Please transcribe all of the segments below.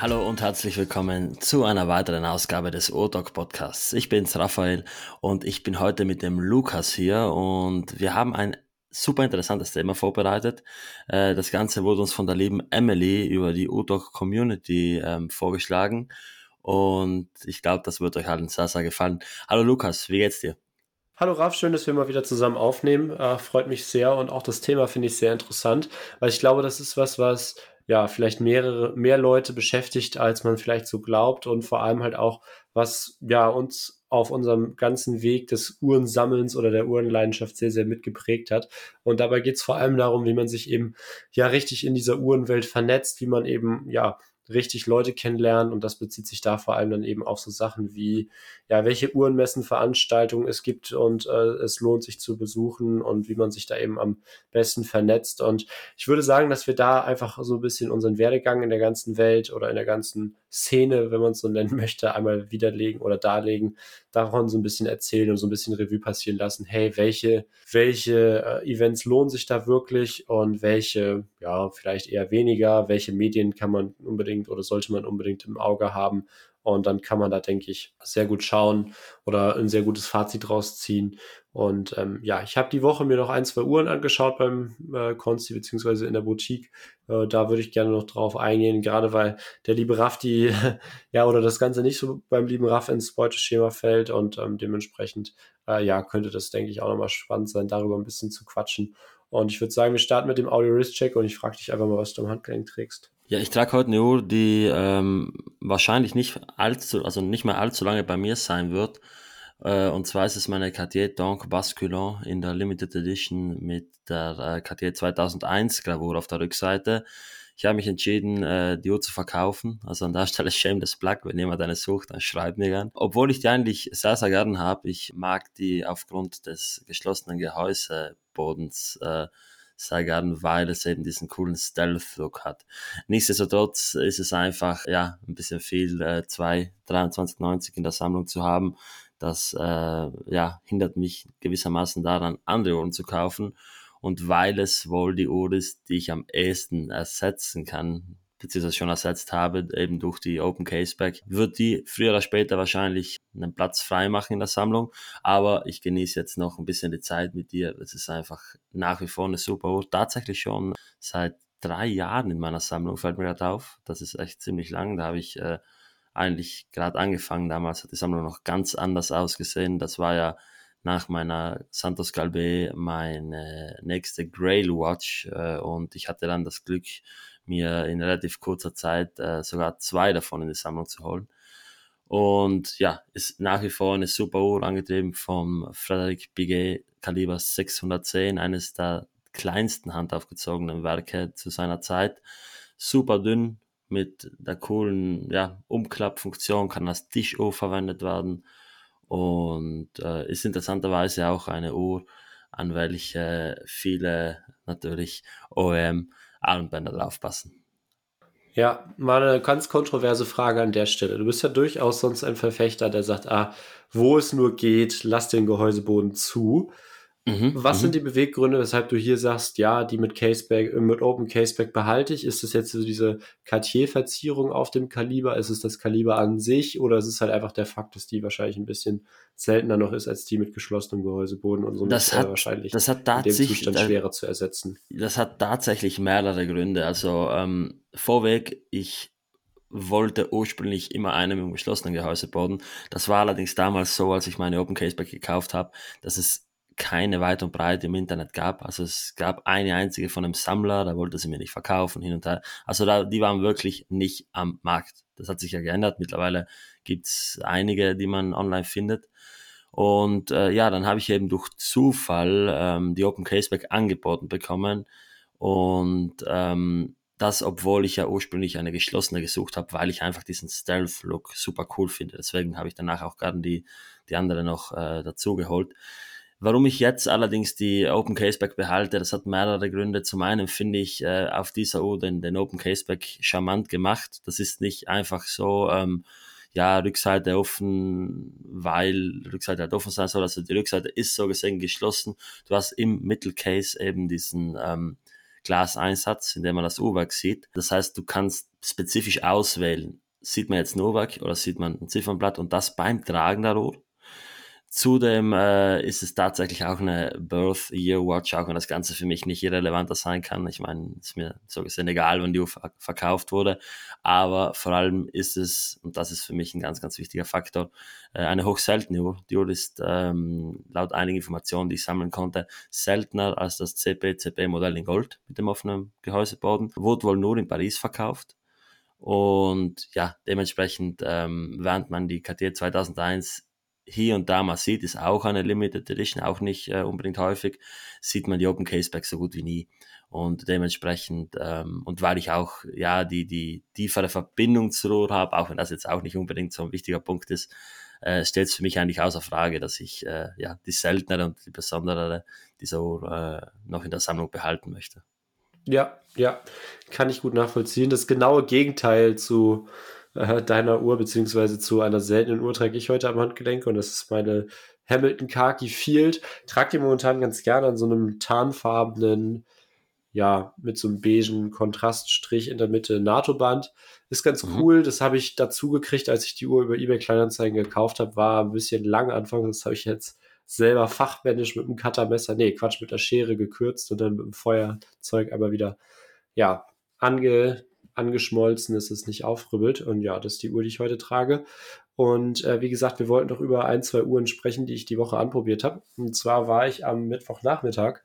Hallo und herzlich willkommen zu einer weiteren Ausgabe des O-Doc Podcasts. Ich bin's Raphael und ich bin heute mit dem Lukas hier und wir haben ein super interessantes Thema vorbereitet. Äh, das Ganze wurde uns von der lieben Emily über die O-Doc Community ähm, vorgeschlagen und ich glaube, das wird euch allen sehr, sehr gefallen. Hallo Lukas, wie geht's dir? Hallo Raf, schön, dass wir mal wieder zusammen aufnehmen. Äh, freut mich sehr und auch das Thema finde ich sehr interessant, weil ich glaube, das ist was, was ja, vielleicht mehrere, mehr Leute beschäftigt, als man vielleicht so glaubt und vor allem halt auch, was ja uns auf unserem ganzen Weg des Uhrensammelns oder der Uhrenleidenschaft sehr, sehr mitgeprägt hat. Und dabei geht es vor allem darum, wie man sich eben ja richtig in dieser Uhrenwelt vernetzt, wie man eben ja richtig Leute kennenlernen und das bezieht sich da vor allem dann eben auf so Sachen wie, ja, welche Uhrenmessenveranstaltungen es gibt und äh, es lohnt sich zu besuchen und wie man sich da eben am besten vernetzt. Und ich würde sagen, dass wir da einfach so ein bisschen unseren Werdegang in der ganzen Welt oder in der ganzen Szene, wenn man es so nennen möchte, einmal widerlegen oder darlegen, davon so ein bisschen erzählen und so ein bisschen Revue passieren lassen. Hey, welche, welche äh, Events lohnen sich da wirklich und welche, ja, vielleicht eher weniger, welche Medien kann man unbedingt oder sollte man unbedingt im Auge haben und dann kann man da, denke ich, sehr gut schauen oder ein sehr gutes Fazit rausziehen. Und ähm, ja, ich habe die Woche mir noch ein, zwei Uhren angeschaut beim äh, Consti beziehungsweise in der Boutique. Äh, da würde ich gerne noch drauf eingehen, gerade weil der liebe Raff die, ja, oder das Ganze nicht so beim lieben Raff ins Beuteschema fällt und ähm, dementsprechend, äh, ja, könnte das, denke ich, auch nochmal spannend sein, darüber ein bisschen zu quatschen. Und ich würde sagen, wir starten mit dem Audio-Wrist-Check und ich frage dich einfach mal, was du am Handgelenk trägst. Ja, ich trage heute eine Uhr, die ähm, wahrscheinlich nicht allzu, also nicht mehr allzu lange bei mir sein wird. Äh, und zwar ist es meine Cartier Donk Basculon in der Limited Edition mit der äh, Cartier 2001 Gravur auf der Rückseite. Ich habe mich entschieden, äh, die Uhr zu verkaufen. Also an der Stelle shameless plug, wenn jemand eine sucht, dann schreibt mir gern. Obwohl ich die eigentlich sehr, sehr gern habe. Ich mag die aufgrund des geschlossenen Gehäusebodens äh, sehr gern, weil es eben diesen coolen Stealth-Look hat. Nichtsdestotrotz ist es einfach, ja, ein bisschen viel, äh, 2, 23,90 in der Sammlung zu haben. Das, äh, ja, hindert mich gewissermaßen daran, andere Uhren zu kaufen. Und weil es wohl die Uhr ist, die ich am ehesten ersetzen kann, beziehungsweise schon ersetzt habe, eben durch die Open Caseback, wird die früher oder später wahrscheinlich einen Platz frei machen in der Sammlung. Aber ich genieße jetzt noch ein bisschen die Zeit mit dir. Es ist einfach nach wie vor eine super Uhr. Tatsächlich schon seit drei Jahren in meiner Sammlung, fällt mir gerade auf. Das ist echt ziemlich lang. Da habe ich äh, eigentlich gerade angefangen. Damals hat die Sammlung noch ganz anders ausgesehen. Das war ja nach meiner Santos Galbe meine nächste Grail Watch äh, und ich hatte dann das Glück, mir in relativ kurzer Zeit äh, sogar zwei davon in die Sammlung zu holen. Und ja, ist nach wie vor eine super Uhr, angetrieben vom Frederic Biguet Kaliber 610, eines der kleinsten handaufgezogenen Werke zu seiner Zeit. Super dünn, mit der coolen ja, Umklappfunktion, kann als Tischuhr verwendet werden und äh, ist interessanterweise auch eine Uhr, an welche viele natürlich OEM Armbänder drauf passen. Ja, mal eine ganz kontroverse Frage an der Stelle. Du bist ja durchaus sonst ein Verfechter, der sagt, ah, wo es nur geht, lass den Gehäuseboden zu. Mhm, Was sind mhm. die Beweggründe, weshalb du hier sagst, ja, die mit Caseback, äh, mit Open Caseback behalte ich? Ist es jetzt so diese Cartier-Verzierung auf dem Kaliber? Ist es das Kaliber an sich? Oder ist es halt einfach der Fakt, dass die wahrscheinlich ein bisschen seltener noch ist als die mit geschlossenem Gehäuseboden und somit das hat, wahrscheinlich das hat in dem Zustand äh, schwerer zu ersetzen? Das hat tatsächlich mehrere Gründe. Also ähm, vorweg, ich wollte ursprünglich immer eine mit einem geschlossenen Gehäuseboden. Das war allerdings damals so, als ich meine Open Caseback gekauft habe, dass es keine weit und breit im Internet gab. Also es gab eine einzige von einem Sammler, da wollte sie mir nicht verkaufen, hin und her. Also da, die waren wirklich nicht am Markt. Das hat sich ja geändert. Mittlerweile gibt's einige, die man online findet. Und äh, ja, dann habe ich eben durch Zufall ähm, die Open Caseback angeboten bekommen. Und ähm, das, obwohl ich ja ursprünglich eine geschlossene gesucht habe, weil ich einfach diesen Stealth-Look super cool finde. Deswegen habe ich danach auch gerne die, die andere noch äh, dazu geholt. Warum ich jetzt allerdings die Open Caseback behalte, das hat mehrere Gründe. Zum einen finde ich äh, auf dieser Uhr den, den Open Caseback charmant gemacht. Das ist nicht einfach so, ähm, ja, Rückseite offen, weil Rückseite halt offen sein soll. Also die Rückseite ist so gesehen geschlossen. Du hast im Mittelcase eben diesen ähm, Glaseinsatz, in dem man das Uhrwerk sieht. Das heißt, du kannst spezifisch auswählen, sieht man jetzt ein Uhrwerk oder sieht man ein Ziffernblatt und das beim Tragen der Uhr Zudem äh, ist es tatsächlich auch eine Birth Year Watch, auch wenn das Ganze für mich nicht irrelevanter sein kann. Ich meine, es ist mir so gesehen egal, wann die Uhr verkauft wurde. Aber vor allem ist es, und das ist für mich ein ganz, ganz wichtiger Faktor, äh, eine hochseltene Uhr. Die Uhr ist ähm, laut einigen Informationen, die ich sammeln konnte, seltener als das CP-CP-Modell in Gold mit dem offenen Gehäuseboden. Wurde wohl nur in Paris verkauft. Und ja, dementsprechend, ähm, während man die Cartier 2001 hier und da mal sieht, ist auch eine Limited Edition, auch nicht äh, unbedingt häufig, sieht man die Open Case Back so gut wie nie. Und dementsprechend, ähm, und weil ich auch ja die, die tiefere Verbindung zur Uhr habe, auch wenn das jetzt auch nicht unbedingt so ein wichtiger Punkt ist, äh, stellt es für mich eigentlich außer Frage, dass ich äh, ja die seltenere und die besondere dieser Uhr äh, noch in der Sammlung behalten möchte. Ja, ja, kann ich gut nachvollziehen. Das genaue Gegenteil zu äh, deiner Uhr, beziehungsweise zu einer seltenen Uhr trage ich heute am Handgelenk und das ist meine Hamilton Khaki Field. Trage die momentan ganz gerne an so einem tarnfarbenen, ja, mit so einem beigen Kontraststrich in der Mitte NATO-Band. Ist ganz mhm. cool. Das habe ich dazu gekriegt, als ich die Uhr über eBay Kleinanzeigen gekauft habe. War ein bisschen lang anfangs. Das habe ich jetzt selber fachmännisch mit einem Cuttermesser, nee, Quatsch, mit der Schere gekürzt und dann mit dem Feuerzeug aber wieder, ja, ange, angeschmolzen ist, es nicht aufrübbelt. Und ja, das ist die Uhr, die ich heute trage. Und äh, wie gesagt, wir wollten doch über ein, zwei Uhren sprechen, die ich die Woche anprobiert habe. Und zwar war ich am Mittwochnachmittag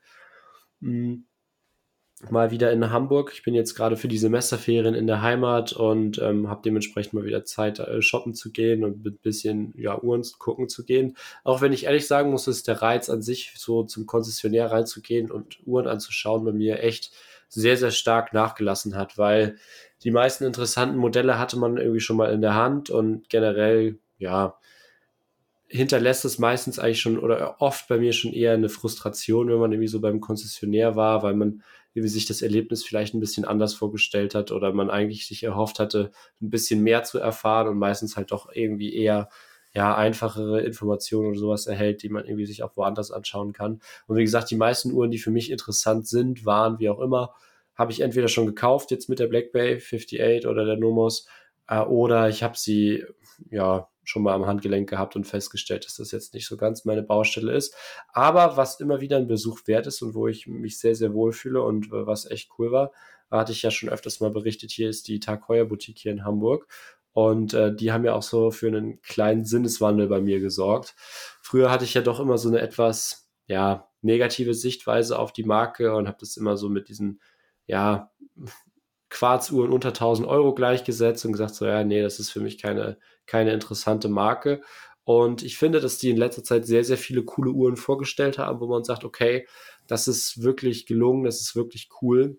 mh, hm, mal wieder in Hamburg. Ich bin jetzt gerade für die Semesterferien in der Heimat und ähm, habe dementsprechend mal wieder Zeit, äh, shoppen zu gehen und ein bisschen ja, Uhren gucken zu gehen. Auch wenn ich ehrlich sagen muss, ist der Reiz an sich, so zum Konzessionär reinzugehen und Uhren anzuschauen, bei mir echt sehr, sehr stark nachgelassen hat, weil die meisten interessanten Modelle hatte man irgendwie schon mal in der Hand und generell, ja, hinterlässt es meistens eigentlich schon oder oft bei mir schon eher eine Frustration, wenn man irgendwie so beim Konzessionär war, weil man irgendwie sich das Erlebnis vielleicht ein bisschen anders vorgestellt hat oder man eigentlich sich erhofft hatte, ein bisschen mehr zu erfahren und meistens halt doch irgendwie eher ja, einfachere Informationen oder sowas erhält, die man irgendwie sich auch woanders anschauen kann. Und wie gesagt, die meisten Uhren, die für mich interessant sind, waren, wie auch immer, habe ich entweder schon gekauft, jetzt mit der Black Bay 58 oder der Nomos, äh, oder ich habe sie ja schon mal am Handgelenk gehabt und festgestellt, dass das jetzt nicht so ganz meine Baustelle ist. Aber was immer wieder ein Besuch wert ist und wo ich mich sehr, sehr wohl fühle und äh, was echt cool war, hatte ich ja schon öfters mal berichtet, hier ist die Tag Heuer Boutique hier in Hamburg. Und äh, die haben ja auch so für einen kleinen Sinneswandel bei mir gesorgt. Früher hatte ich ja doch immer so eine etwas, ja, negative Sichtweise auf die Marke und habe das immer so mit diesen ja, Quarzuhren unter 1000 Euro gleichgesetzt und gesagt, so, ja, nee, das ist für mich keine, keine interessante Marke. Und ich finde, dass die in letzter Zeit sehr, sehr viele coole Uhren vorgestellt haben, wo man sagt, okay, das ist wirklich gelungen, das ist wirklich cool.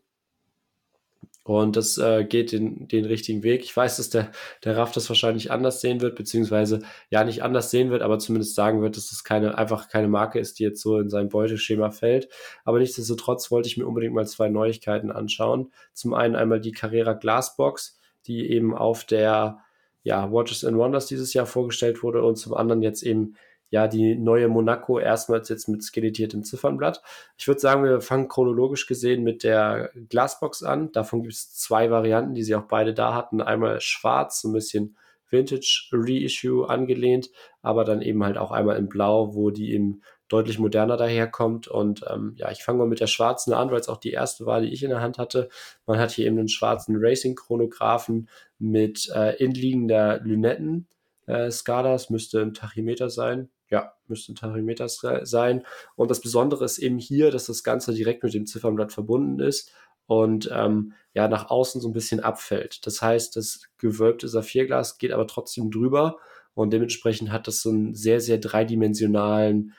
Und das äh, geht den, den richtigen Weg. Ich weiß, dass der, der Raff das wahrscheinlich anders sehen wird, beziehungsweise ja nicht anders sehen wird, aber zumindest sagen wird, dass das keine, einfach keine Marke ist, die jetzt so in sein Beuteschema fällt. Aber nichtsdestotrotz wollte ich mir unbedingt mal zwei Neuigkeiten anschauen. Zum einen einmal die Carrera Glassbox, die eben auf der ja, Watches and Wonders dieses Jahr vorgestellt wurde und zum anderen jetzt eben ja, die neue Monaco erstmals jetzt mit skelettiertem Ziffernblatt. Ich würde sagen, wir fangen chronologisch gesehen mit der Glasbox an. Davon gibt es zwei Varianten, die sie auch beide da hatten. Einmal schwarz, so ein bisschen Vintage Reissue angelehnt, aber dann eben halt auch einmal in Blau, wo die eben deutlich moderner daherkommt. Und ähm, ja, ich fange mal mit der schwarzen an, weil es auch die erste war, die ich in der Hand hatte. Man hat hier eben einen schwarzen Racing-Chronographen mit äh, inliegender Lünetten. Äh, Skala, es müsste ein Tachymeter sein, ja, müsste ein Tachymeter sein. Und das Besondere ist eben hier, dass das Ganze direkt mit dem Ziffernblatt verbunden ist und ähm, ja nach außen so ein bisschen abfällt. Das heißt, das gewölbte Saphirglas geht aber trotzdem drüber und dementsprechend hat das so einen sehr, sehr dreidimensionalen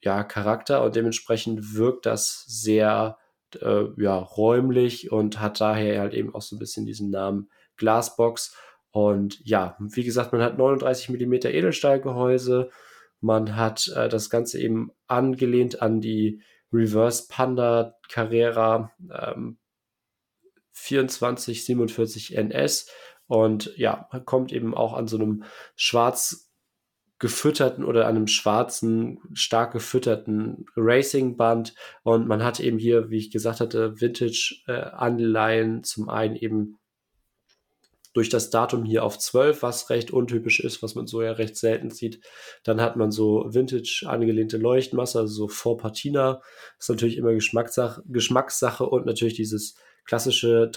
ja, Charakter und dementsprechend wirkt das sehr äh, ja, räumlich und hat daher halt eben auch so ein bisschen diesen Namen Glasbox. Und ja, wie gesagt, man hat 39 mm Edelstahlgehäuse, man hat äh, das Ganze eben angelehnt an die Reverse Panda Carrera ähm, 2447 NS und ja, kommt eben auch an so einem schwarz gefütterten oder einem schwarzen, stark gefütterten Racing-Band. Und man hat eben hier, wie ich gesagt hatte, Vintage-Anleihen. Äh, zum einen eben durch das Datum hier auf 12, was recht untypisch ist, was man so ja recht selten sieht. Dann hat man so Vintage angelehnte Leuchtmasse, also so vor Patina. Ist natürlich immer Geschmackssache, Geschmackssache und natürlich dieses klassische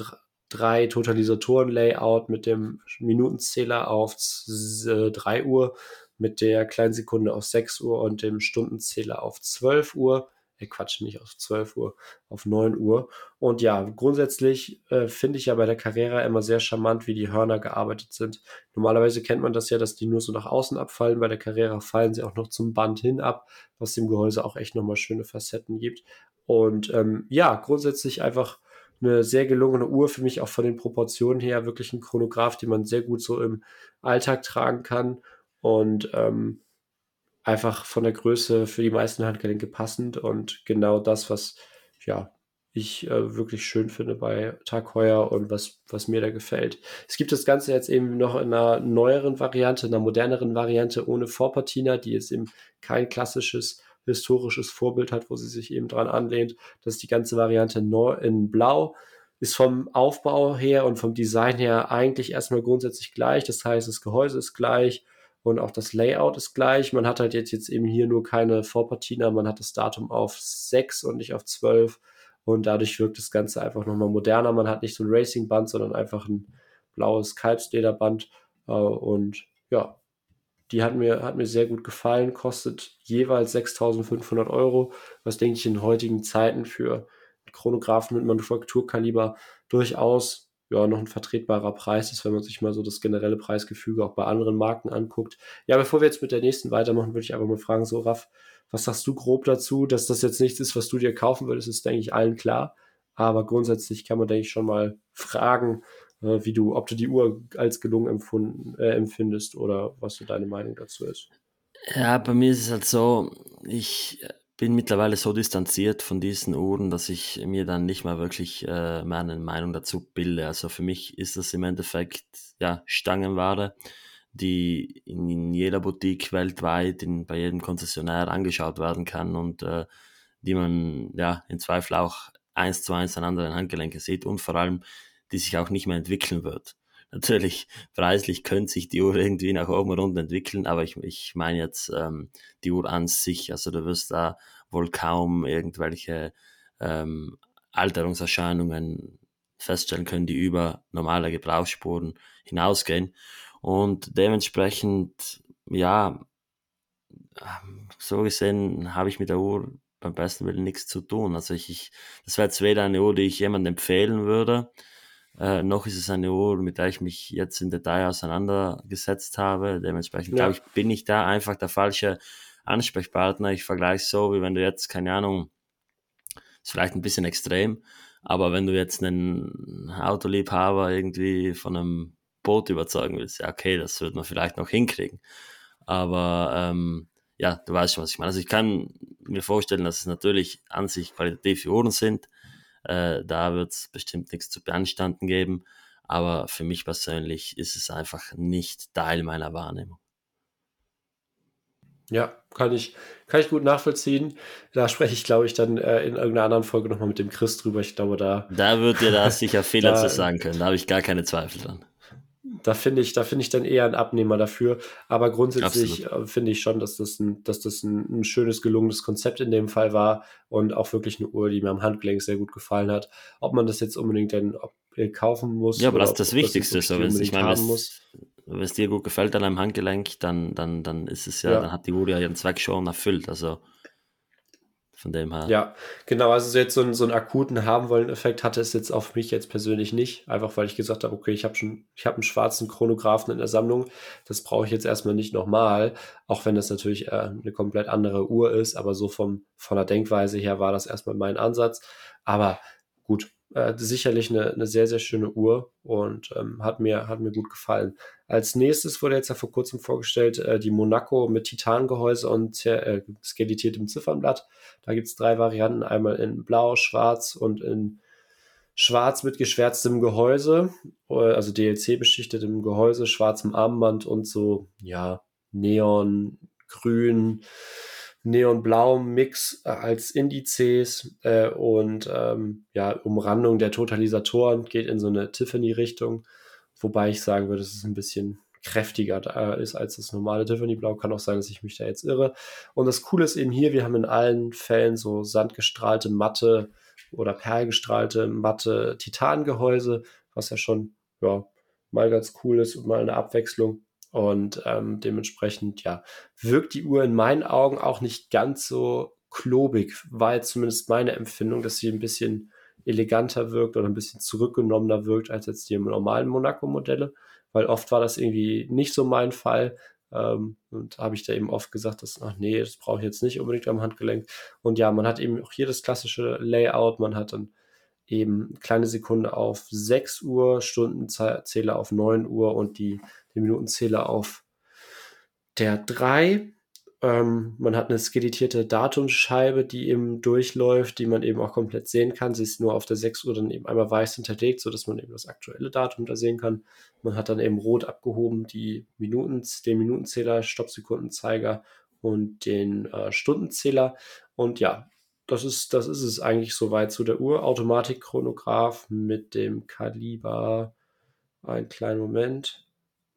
drei Totalisatoren-Layout mit dem Minutenzähler auf 3 Uhr, mit der Kleinsekunde auf 6 Uhr und dem Stundenzähler auf 12 Uhr äh, Quatsch, nicht auf 12 Uhr, auf 9 Uhr. Und ja, grundsätzlich äh, finde ich ja bei der Carrera immer sehr charmant, wie die Hörner gearbeitet sind. Normalerweise kennt man das ja, dass die nur so nach außen abfallen. Bei der Carrera fallen sie auch noch zum Band hin ab, was dem Gehäuse auch echt nochmal schöne Facetten gibt. Und ähm, ja, grundsätzlich einfach eine sehr gelungene Uhr, für mich auch von den Proportionen her wirklich ein Chronograph, den man sehr gut so im Alltag tragen kann. Und ähm, einfach von der Größe für die meisten Handgelenke passend und genau das, was ja ich äh, wirklich schön finde bei Tag Heuer und was, was mir da gefällt. Es gibt das Ganze jetzt eben noch in einer neueren Variante, in einer moderneren Variante ohne Vorpatina, die jetzt eben kein klassisches historisches Vorbild hat, wo sie sich eben dran anlehnt. Das ist die ganze Variante in Blau. Ist vom Aufbau her und vom Design her eigentlich erstmal grundsätzlich gleich. Das heißt, das Gehäuse ist gleich, und auch das Layout ist gleich. Man hat halt jetzt, jetzt eben hier nur keine Vorpatina, man hat das Datum auf 6 und nicht auf 12 und dadurch wirkt das Ganze einfach nochmal moderner. Man hat nicht so ein Racing-Band, sondern einfach ein blaues Kalbslederband äh, und ja, die hat mir, hat mir sehr gut gefallen, kostet jeweils 6.500 Euro, was denke ich in heutigen Zeiten für Chronographen mit Manufakturkaliber durchaus ja, noch ein vertretbarer Preis ist, wenn man sich mal so das generelle Preisgefüge auch bei anderen Marken anguckt. Ja, bevor wir jetzt mit der nächsten weitermachen, würde ich einfach mal fragen, so Raff, was sagst du grob dazu, dass das jetzt nichts ist, was du dir kaufen würdest, ist, denke ich, allen klar. Aber grundsätzlich kann man, denke ich, schon mal fragen, äh, wie du, ob du die Uhr als gelungen empfunden, äh, empfindest oder was so deine Meinung dazu ist. Ja, bei mir ist es halt so, ich bin mittlerweile so distanziert von diesen Uhren, dass ich mir dann nicht mehr wirklich äh, meine Meinung dazu bilde. Also für mich ist das im Endeffekt ja Stangenware, die in, in jeder Boutique weltweit, in, bei jedem Konzessionär angeschaut werden kann und äh, die man ja in Zweifel auch eins zu eins an anderen Handgelenken sieht und vor allem die sich auch nicht mehr entwickeln wird. Natürlich, preislich könnte sich die Uhr irgendwie nach oben und unten entwickeln, aber ich, ich meine jetzt ähm, die Uhr an sich. Also du wirst da wohl kaum irgendwelche ähm, Alterungserscheinungen feststellen können, die über normale Gebrauchsspuren hinausgehen. Und dementsprechend, ja, so gesehen habe ich mit der Uhr beim besten Willen nichts zu tun. Also ich, ich das wäre jetzt weder eine Uhr, die ich jemandem empfehlen würde, äh, noch ist es eine Uhr, mit der ich mich jetzt im Detail auseinandergesetzt habe. Dementsprechend ja. glaube ich, bin ich da einfach der falsche Ansprechpartner. Ich vergleiche so, wie wenn du jetzt, keine Ahnung, ist vielleicht ein bisschen extrem, aber wenn du jetzt einen Autoliebhaber irgendwie von einem Boot überzeugen willst, ja, okay, das wird man vielleicht noch hinkriegen. Aber ähm, ja, du weißt schon, was ich meine. Also ich kann mir vorstellen, dass es natürlich an sich qualitative Uhren sind, äh, da wird es bestimmt nichts zu beanstanden geben. Aber für mich persönlich ist es einfach nicht Teil meiner Wahrnehmung. Ja, kann ich, kann ich gut nachvollziehen. Da spreche ich, glaube ich, dann äh, in irgendeiner anderen Folge nochmal mit dem Chris drüber. Ich glaube, da. Da wird dir da sicher Fehler zu sagen können. Da habe ich gar keine Zweifel dran da finde ich, da finde ich dann eher einen Abnehmer dafür. Aber grundsätzlich äh, finde ich schon, dass das, ein, dass das ein, ein, schönes, gelungenes Konzept in dem Fall war und auch wirklich eine Uhr, die mir am Handgelenk sehr gut gefallen hat. Ob man das jetzt unbedingt dann äh, kaufen muss. Ja, aber das ist das Wichtigste. So, wenn ich meine, wenn es dir gut gefällt an einem Handgelenk, dann, dann, dann ist es ja, ja, dann hat die Uhr ja ihren Zweck schon erfüllt. Also von dem her. Ja, genau. Also so jetzt so einen, so einen akuten haben wollen Effekt hatte es jetzt auf mich jetzt persönlich nicht. Einfach weil ich gesagt habe, okay, ich habe schon, ich habe einen schwarzen Chronographen in der Sammlung. Das brauche ich jetzt erstmal nicht nochmal. Auch wenn das natürlich äh, eine komplett andere Uhr ist. Aber so vom, von der Denkweise her war das erstmal mein Ansatz. Aber gut, äh, sicherlich eine, eine sehr, sehr schöne Uhr und ähm, hat, mir, hat mir gut gefallen. Als nächstes wurde jetzt ja vor kurzem vorgestellt äh, die Monaco mit Titangehäuse und äh, skelettiertem Ziffernblatt. Da gibt es drei Varianten, einmal in Blau, Schwarz und in Schwarz mit geschwärztem Gehäuse, äh, also DLC-beschichtetem Gehäuse, schwarzem Armband und so, ja, Neongrün, Neonblau Mix äh, als Indizes äh, und ähm, ja, Umrandung der Totalisatoren geht in so eine Tiffany-Richtung, wobei ich sagen würde, es ist ein bisschen kräftiger da ist als das normale Tiffany Blau. Kann auch sein, dass ich mich da jetzt irre. Und das Coole ist eben hier, wir haben in allen Fällen so sandgestrahlte, matte oder perlgestrahlte, matte Titangehäuse, was ja schon ja, mal ganz cool ist und mal eine Abwechslung. Und ähm, dementsprechend, ja, wirkt die Uhr in meinen Augen auch nicht ganz so klobig. War jetzt zumindest meine Empfindung, dass sie ein bisschen eleganter wirkt oder ein bisschen zurückgenommener wirkt als jetzt die normalen Monaco-Modelle, weil oft war das irgendwie nicht so mein Fall. Ähm, und habe ich da eben oft gesagt, dass, ach nee, das brauche ich jetzt nicht unbedingt am Handgelenk. Und ja, man hat eben auch hier das klassische Layout, man hat dann eben kleine Sekunde auf 6 Uhr, Stundenzähler auf 9 Uhr und die, die Minutenzähler auf der 3. Ähm, man hat eine skelettierte Datumscheibe, die eben durchläuft, die man eben auch komplett sehen kann. Sie ist nur auf der 6 Uhr dann eben einmal weiß hinterlegt, sodass man eben das aktuelle Datum da sehen kann. Man hat dann eben rot abgehoben die Minuten, den Minutenzähler, Stoppsekundenzeiger und den äh, Stundenzähler. Und ja, das ist, das ist es eigentlich soweit zu der Uhr. Automatikchronograph mit dem Kaliber, einen kleinen Moment,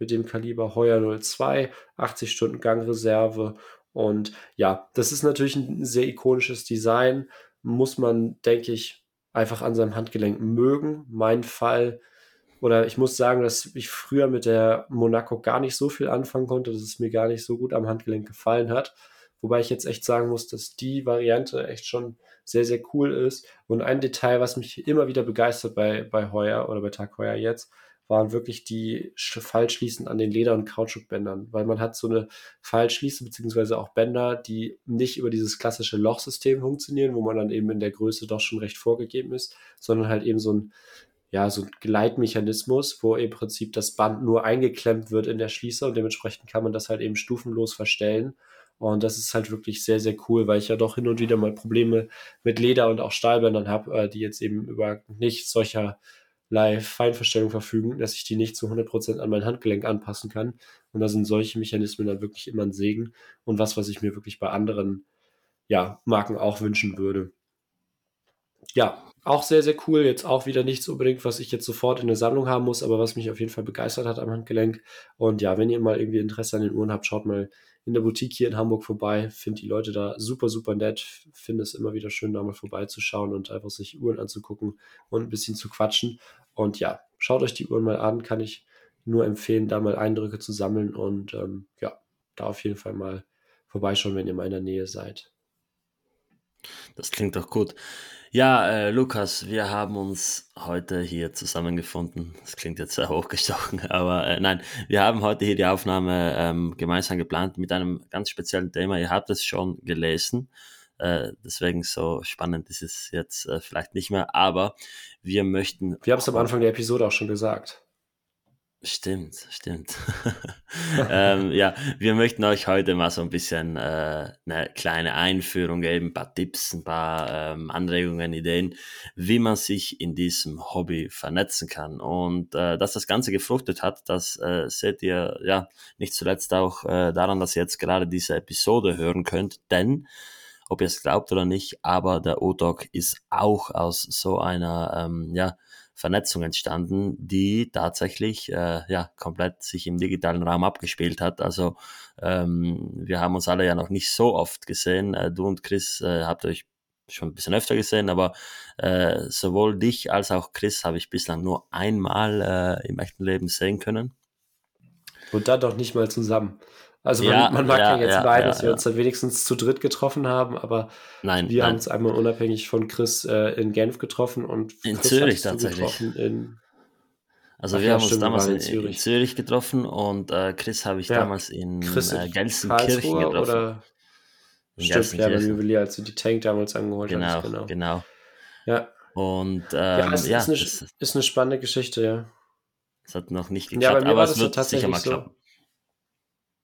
mit dem Kaliber Heuer 02, 80 Stunden Gangreserve. Und ja, das ist natürlich ein sehr ikonisches Design. Muss man, denke ich, einfach an seinem Handgelenk mögen. Mein Fall, oder ich muss sagen, dass ich früher mit der Monaco gar nicht so viel anfangen konnte, dass es mir gar nicht so gut am Handgelenk gefallen hat. Wobei ich jetzt echt sagen muss, dass die Variante echt schon sehr, sehr cool ist. Und ein Detail, was mich immer wieder begeistert bei, bei Heuer oder bei Tag Heuer jetzt, waren wirklich die Fallschließen an den Leder- und Kautschukbändern, weil man hat so eine Fallschließe beziehungsweise auch Bänder, die nicht über dieses klassische Lochsystem funktionieren, wo man dann eben in der Größe doch schon recht vorgegeben ist, sondern halt eben so ein ja, so ein Gleitmechanismus, wo im Prinzip das Band nur eingeklemmt wird in der Schließe und dementsprechend kann man das halt eben stufenlos verstellen. Und das ist halt wirklich sehr, sehr cool, weil ich ja doch hin und wieder mal Probleme mit Leder und auch Stahlbändern habe, äh, die jetzt eben über nicht solcherlei Feinverstellung verfügen, dass ich die nicht zu 100% an mein Handgelenk anpassen kann. Und da sind solche Mechanismen dann wirklich immer ein Segen und was, was ich mir wirklich bei anderen ja, Marken auch wünschen würde. Ja, auch sehr, sehr cool. Jetzt auch wieder nichts unbedingt, was ich jetzt sofort in der Sammlung haben muss, aber was mich auf jeden Fall begeistert hat am Handgelenk. Und ja, wenn ihr mal irgendwie Interesse an den Uhren habt, schaut mal in der Boutique hier in Hamburg vorbei. Finde die Leute da super, super nett. Finde es immer wieder schön, da mal vorbeizuschauen und einfach sich Uhren anzugucken und ein bisschen zu quatschen. Und ja, schaut euch die Uhren mal an. Kann ich nur empfehlen, da mal Eindrücke zu sammeln und ähm, ja, da auf jeden Fall mal vorbeischauen, wenn ihr mal in der Nähe seid. Das klingt doch gut. Ja, äh, Lukas, wir haben uns heute hier zusammengefunden. Das klingt jetzt sehr hochgestochen, aber äh, nein, wir haben heute hier die Aufnahme ähm, gemeinsam geplant mit einem ganz speziellen Thema. Ihr habt es schon gelesen, äh, deswegen so spannend ist es jetzt äh, vielleicht nicht mehr, aber wir möchten. Wir haben es am Anfang der Episode auch schon gesagt. Stimmt, stimmt. ähm, ja, wir möchten euch heute mal so ein bisschen äh, eine kleine Einführung geben, ein paar Tipps, ein paar ähm, Anregungen, Ideen, wie man sich in diesem Hobby vernetzen kann. Und äh, dass das Ganze gefruchtet hat, das äh, seht ihr ja nicht zuletzt auch äh, daran, dass ihr jetzt gerade diese Episode hören könnt, denn ob ihr es glaubt oder nicht, aber der O-Doc ist auch aus so einer ähm, ja, Vernetzung entstanden, die tatsächlich äh, ja komplett sich im digitalen Raum abgespielt hat. Also ähm, wir haben uns alle ja noch nicht so oft gesehen. Äh, du und Chris äh, habt euch schon ein bisschen öfter gesehen, aber äh, sowohl dich als auch Chris habe ich bislang nur einmal äh, im echten Leben sehen können. Und dann doch nicht mal zusammen. Also man, ja, man mag ja, ja jetzt ja, beide, dass wir uns dann wenigstens zu dritt getroffen haben, aber nein, wir haben uns einmal unabhängig von Chris äh, in Genf getroffen und in Chris Zürich tatsächlich. In, also Ach wir haben uns damals in Zürich. in, Zürich. getroffen und äh, Chris habe ich damals in Chris äh, Gelsenkirchen getroffen. Oder in Stimmt, ja, beim Juwelier, als du die Tank damals angeholt genau, hast. Genau, genau. Ja. Und ähm, ja, es ist, eine, ist eine spannende Geschichte, ja. Es hat noch nicht geklappt, ja, aber es wird sicher mal so. klappen.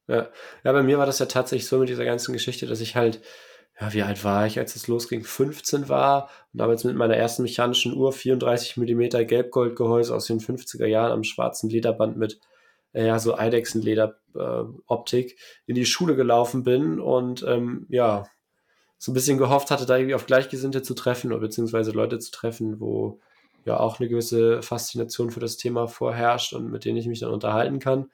Ja. ja, bei mir war das ja tatsächlich so mit dieser ganzen Geschichte, dass ich halt, ja, wie alt war ich, als es losging? 15 war und damals mit meiner ersten mechanischen Uhr 34 mm Gelbgoldgehäuse aus den 50er Jahren am schwarzen Lederband mit äh, ja, so Eidechsenleder-Optik äh, in die Schule gelaufen bin und ähm, ja, so ein bisschen gehofft hatte, da irgendwie auf Gleichgesinnte zu treffen oder beziehungsweise Leute zu treffen, wo ja auch eine gewisse Faszination für das Thema vorherrscht und mit denen ich mich dann unterhalten kann.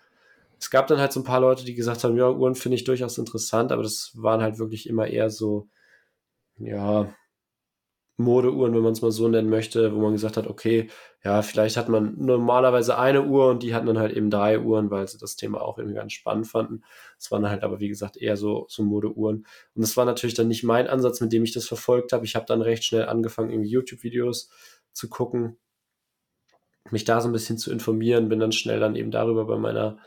Es gab dann halt so ein paar Leute, die gesagt haben, ja, Uhren finde ich durchaus interessant, aber das waren halt wirklich immer eher so, ja, Modeuhren, wenn man es mal so nennen möchte, wo man gesagt hat, okay, ja, vielleicht hat man normalerweise eine Uhr und die hatten dann halt eben drei Uhren, weil sie das Thema auch irgendwie ganz spannend fanden. Es waren halt aber, wie gesagt, eher so, so Modeuhren. Und das war natürlich dann nicht mein Ansatz, mit dem ich das verfolgt habe. Ich habe dann recht schnell angefangen, irgendwie YouTube-Videos zu gucken, mich da so ein bisschen zu informieren, bin dann schnell dann eben darüber bei meiner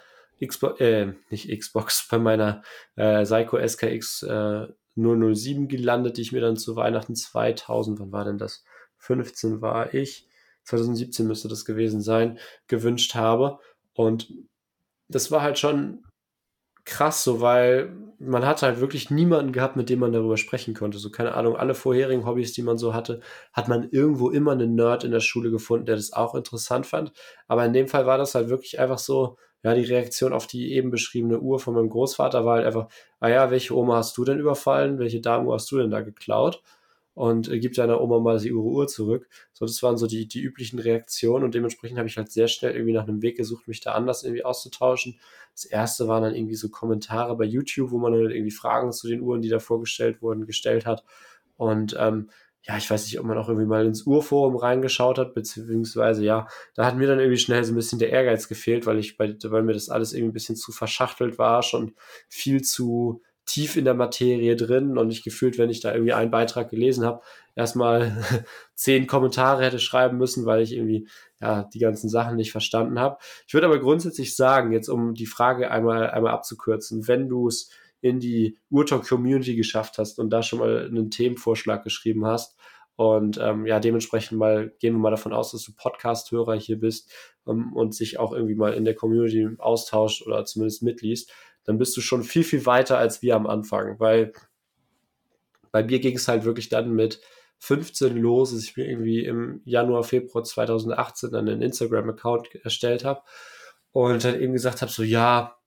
Xbox, äh, nicht Xbox, bei meiner äh, Psycho SKX äh, 007 gelandet, die ich mir dann zu Weihnachten 2000, wann war denn das? 15 war ich, 2017 müsste das gewesen sein, gewünscht habe. Und das war halt schon krass so, weil man hat halt wirklich niemanden gehabt, mit dem man darüber sprechen konnte. So, keine Ahnung, alle vorherigen Hobbys, die man so hatte, hat man irgendwo immer einen Nerd in der Schule gefunden, der das auch interessant fand. Aber in dem Fall war das halt wirklich einfach so, ja, die Reaktion auf die eben beschriebene Uhr von meinem Großvater war halt einfach, ah ja, welche Oma hast du denn überfallen? Welche Damenuhr hast du denn da geklaut? Und äh, gibt deiner Oma mal die ihre Uhr zurück. So, das waren so die, die üblichen Reaktionen und dementsprechend habe ich halt sehr schnell irgendwie nach einem Weg gesucht, mich da anders irgendwie auszutauschen. Das erste waren dann irgendwie so Kommentare bei YouTube, wo man dann irgendwie Fragen zu den Uhren, die da vorgestellt wurden, gestellt hat. Und ähm, ja, ich weiß nicht, ob man auch irgendwie mal ins Urforum reingeschaut hat, beziehungsweise ja, da hat mir dann irgendwie schnell so ein bisschen der Ehrgeiz gefehlt, weil ich bei, weil mir das alles irgendwie ein bisschen zu verschachtelt war, schon viel zu tief in der Materie drin und ich gefühlt, wenn ich da irgendwie einen Beitrag gelesen habe, erstmal zehn Kommentare hätte schreiben müssen, weil ich irgendwie ja die ganzen Sachen nicht verstanden habe. Ich würde aber grundsätzlich sagen, jetzt um die Frage einmal einmal abzukürzen, wenn du es in die Urtalk-Community geschafft hast und da schon mal einen Themenvorschlag geschrieben hast. Und ähm, ja, dementsprechend mal gehen wir mal davon aus, dass du Podcast-Hörer hier bist ähm, und sich auch irgendwie mal in der Community austauscht oder zumindest mitliest, dann bist du schon viel, viel weiter als wir am Anfang. Weil bei mir ging es halt wirklich dann mit 15 los, dass ich mir irgendwie im Januar, Februar 2018 dann einen Instagram-Account erstellt habe und dann eben gesagt habe, so ja,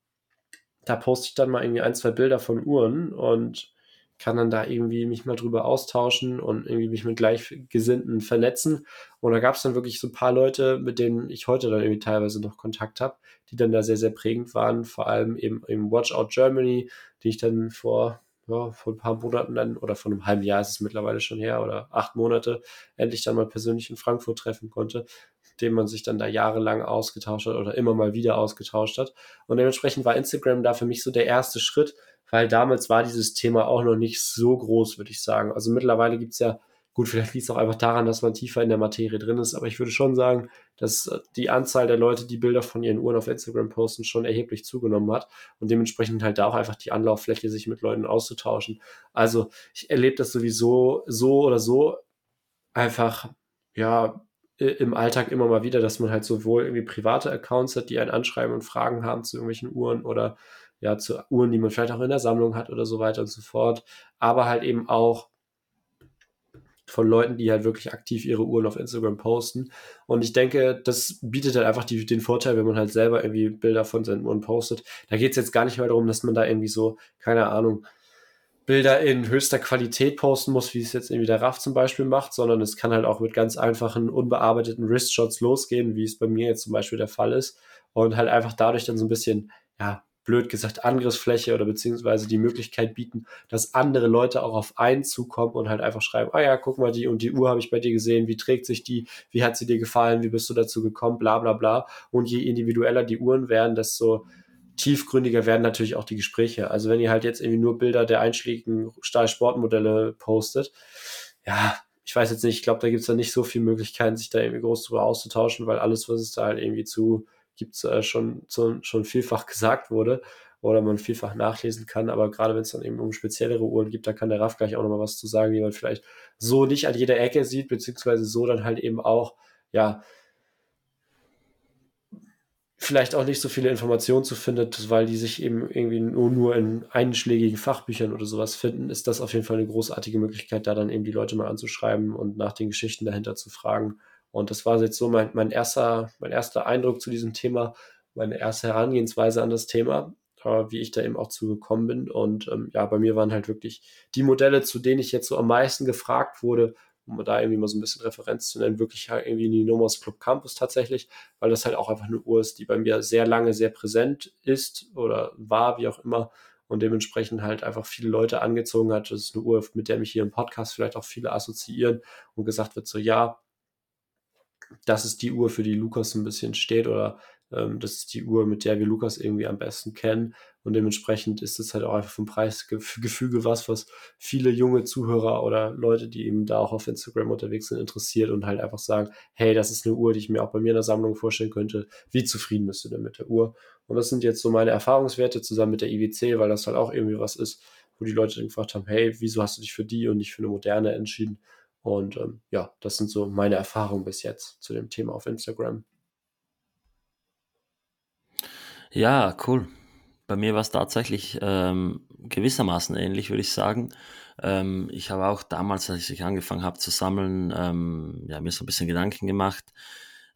da poste ich dann mal irgendwie ein, zwei Bilder von Uhren und kann dann da irgendwie mich mal drüber austauschen und irgendwie mich mit Gleichgesinnten vernetzen. Und da gab es dann wirklich so ein paar Leute, mit denen ich heute dann irgendwie teilweise noch Kontakt habe, die dann da sehr, sehr prägend waren. Vor allem eben im Watch Out Germany, die ich dann vor, ja, vor ein paar Monaten dann oder vor einem halben Jahr ist es mittlerweile schon her oder acht Monate endlich dann mal persönlich in Frankfurt treffen konnte dem man sich dann da jahrelang ausgetauscht hat oder immer mal wieder ausgetauscht hat. Und dementsprechend war Instagram da für mich so der erste Schritt, weil damals war dieses Thema auch noch nicht so groß, würde ich sagen. Also mittlerweile gibt es ja, gut, vielleicht liegt es auch einfach daran, dass man tiefer in der Materie drin ist, aber ich würde schon sagen, dass die Anzahl der Leute, die Bilder von ihren Uhren auf Instagram posten, schon erheblich zugenommen hat und dementsprechend halt da auch einfach die Anlauffläche, sich mit Leuten auszutauschen. Also ich erlebe das sowieso so oder so einfach, ja, im Alltag immer mal wieder, dass man halt sowohl irgendwie private Accounts hat, die einen anschreiben und Fragen haben zu irgendwelchen Uhren oder ja, zu Uhren, die man vielleicht auch in der Sammlung hat oder so weiter und so fort, aber halt eben auch von Leuten, die halt wirklich aktiv ihre Uhren auf Instagram posten. Und ich denke, das bietet halt einfach die, den Vorteil, wenn man halt selber irgendwie Bilder von seinen Uhren postet. Da geht es jetzt gar nicht mehr darum, dass man da irgendwie so, keine Ahnung, Bilder in höchster Qualität posten muss, wie es jetzt irgendwie der Raff zum Beispiel macht, sondern es kann halt auch mit ganz einfachen, unbearbeiteten Wristshots losgehen, wie es bei mir jetzt zum Beispiel der Fall ist. Und halt einfach dadurch dann so ein bisschen, ja, blöd gesagt, Angriffsfläche oder beziehungsweise die Möglichkeit bieten, dass andere Leute auch auf einen zukommen und halt einfach schreiben, ah ja, guck mal, die und die Uhr habe ich bei dir gesehen, wie trägt sich die, wie hat sie dir gefallen, wie bist du dazu gekommen, bla bla bla. Und je individueller die Uhren werden, desto tiefgründiger werden natürlich auch die Gespräche. Also wenn ihr halt jetzt irgendwie nur Bilder der einschlägigen Stahlsportmodelle postet, ja, ich weiß jetzt nicht, ich glaube, da gibt es dann nicht so viele Möglichkeiten, sich da irgendwie groß drüber auszutauschen, weil alles, was es da halt irgendwie zu gibt, äh, schon, so, schon vielfach gesagt wurde oder man vielfach nachlesen kann. Aber gerade wenn es dann eben um speziellere Uhren gibt, da kann der Raff gleich auch nochmal was zu sagen, die man vielleicht so nicht an jeder Ecke sieht, beziehungsweise so dann halt eben auch, ja, vielleicht auch nicht so viele Informationen zu findet, weil die sich eben irgendwie nur, nur in einschlägigen Fachbüchern oder sowas finden, ist das auf jeden Fall eine großartige Möglichkeit, da dann eben die Leute mal anzuschreiben und nach den Geschichten dahinter zu fragen. Und das war jetzt so mein, mein, erster, mein erster Eindruck zu diesem Thema. meine erste Herangehensweise an das Thema, äh, wie ich da eben auch zugekommen bin. Und ähm, ja, bei mir waren halt wirklich die Modelle, zu denen ich jetzt so am meisten gefragt wurde, um da irgendwie mal so ein bisschen Referenz zu nennen, wirklich halt irgendwie die Nomos Club Campus tatsächlich, weil das halt auch einfach eine Uhr ist, die bei mir sehr lange sehr präsent ist oder war, wie auch immer, und dementsprechend halt einfach viele Leute angezogen hat. Das ist eine Uhr, mit der mich hier im Podcast vielleicht auch viele assoziieren und gesagt wird so, ja, das ist die Uhr, für die Lukas ein bisschen steht oder ähm, das ist die Uhr, mit der wir Lukas irgendwie am besten kennen. Und dementsprechend ist es halt auch einfach vom Preisgefüge was, was viele junge Zuhörer oder Leute, die eben da auch auf Instagram unterwegs sind, interessiert und halt einfach sagen, hey, das ist eine Uhr, die ich mir auch bei mir in der Sammlung vorstellen könnte. Wie zufrieden bist du denn mit der Uhr? Und das sind jetzt so meine Erfahrungswerte zusammen mit der IWC, weil das halt auch irgendwie was ist, wo die Leute dann gefragt haben, hey, wieso hast du dich für die und nicht für eine moderne entschieden? Und ähm, ja, das sind so meine Erfahrungen bis jetzt zu dem Thema auf Instagram. Ja, cool. Bei mir war es tatsächlich ähm, gewissermaßen ähnlich, würde ich sagen. Ähm, ich habe auch damals, als ich angefangen habe zu sammeln, ähm, ja, mir so ein bisschen Gedanken gemacht,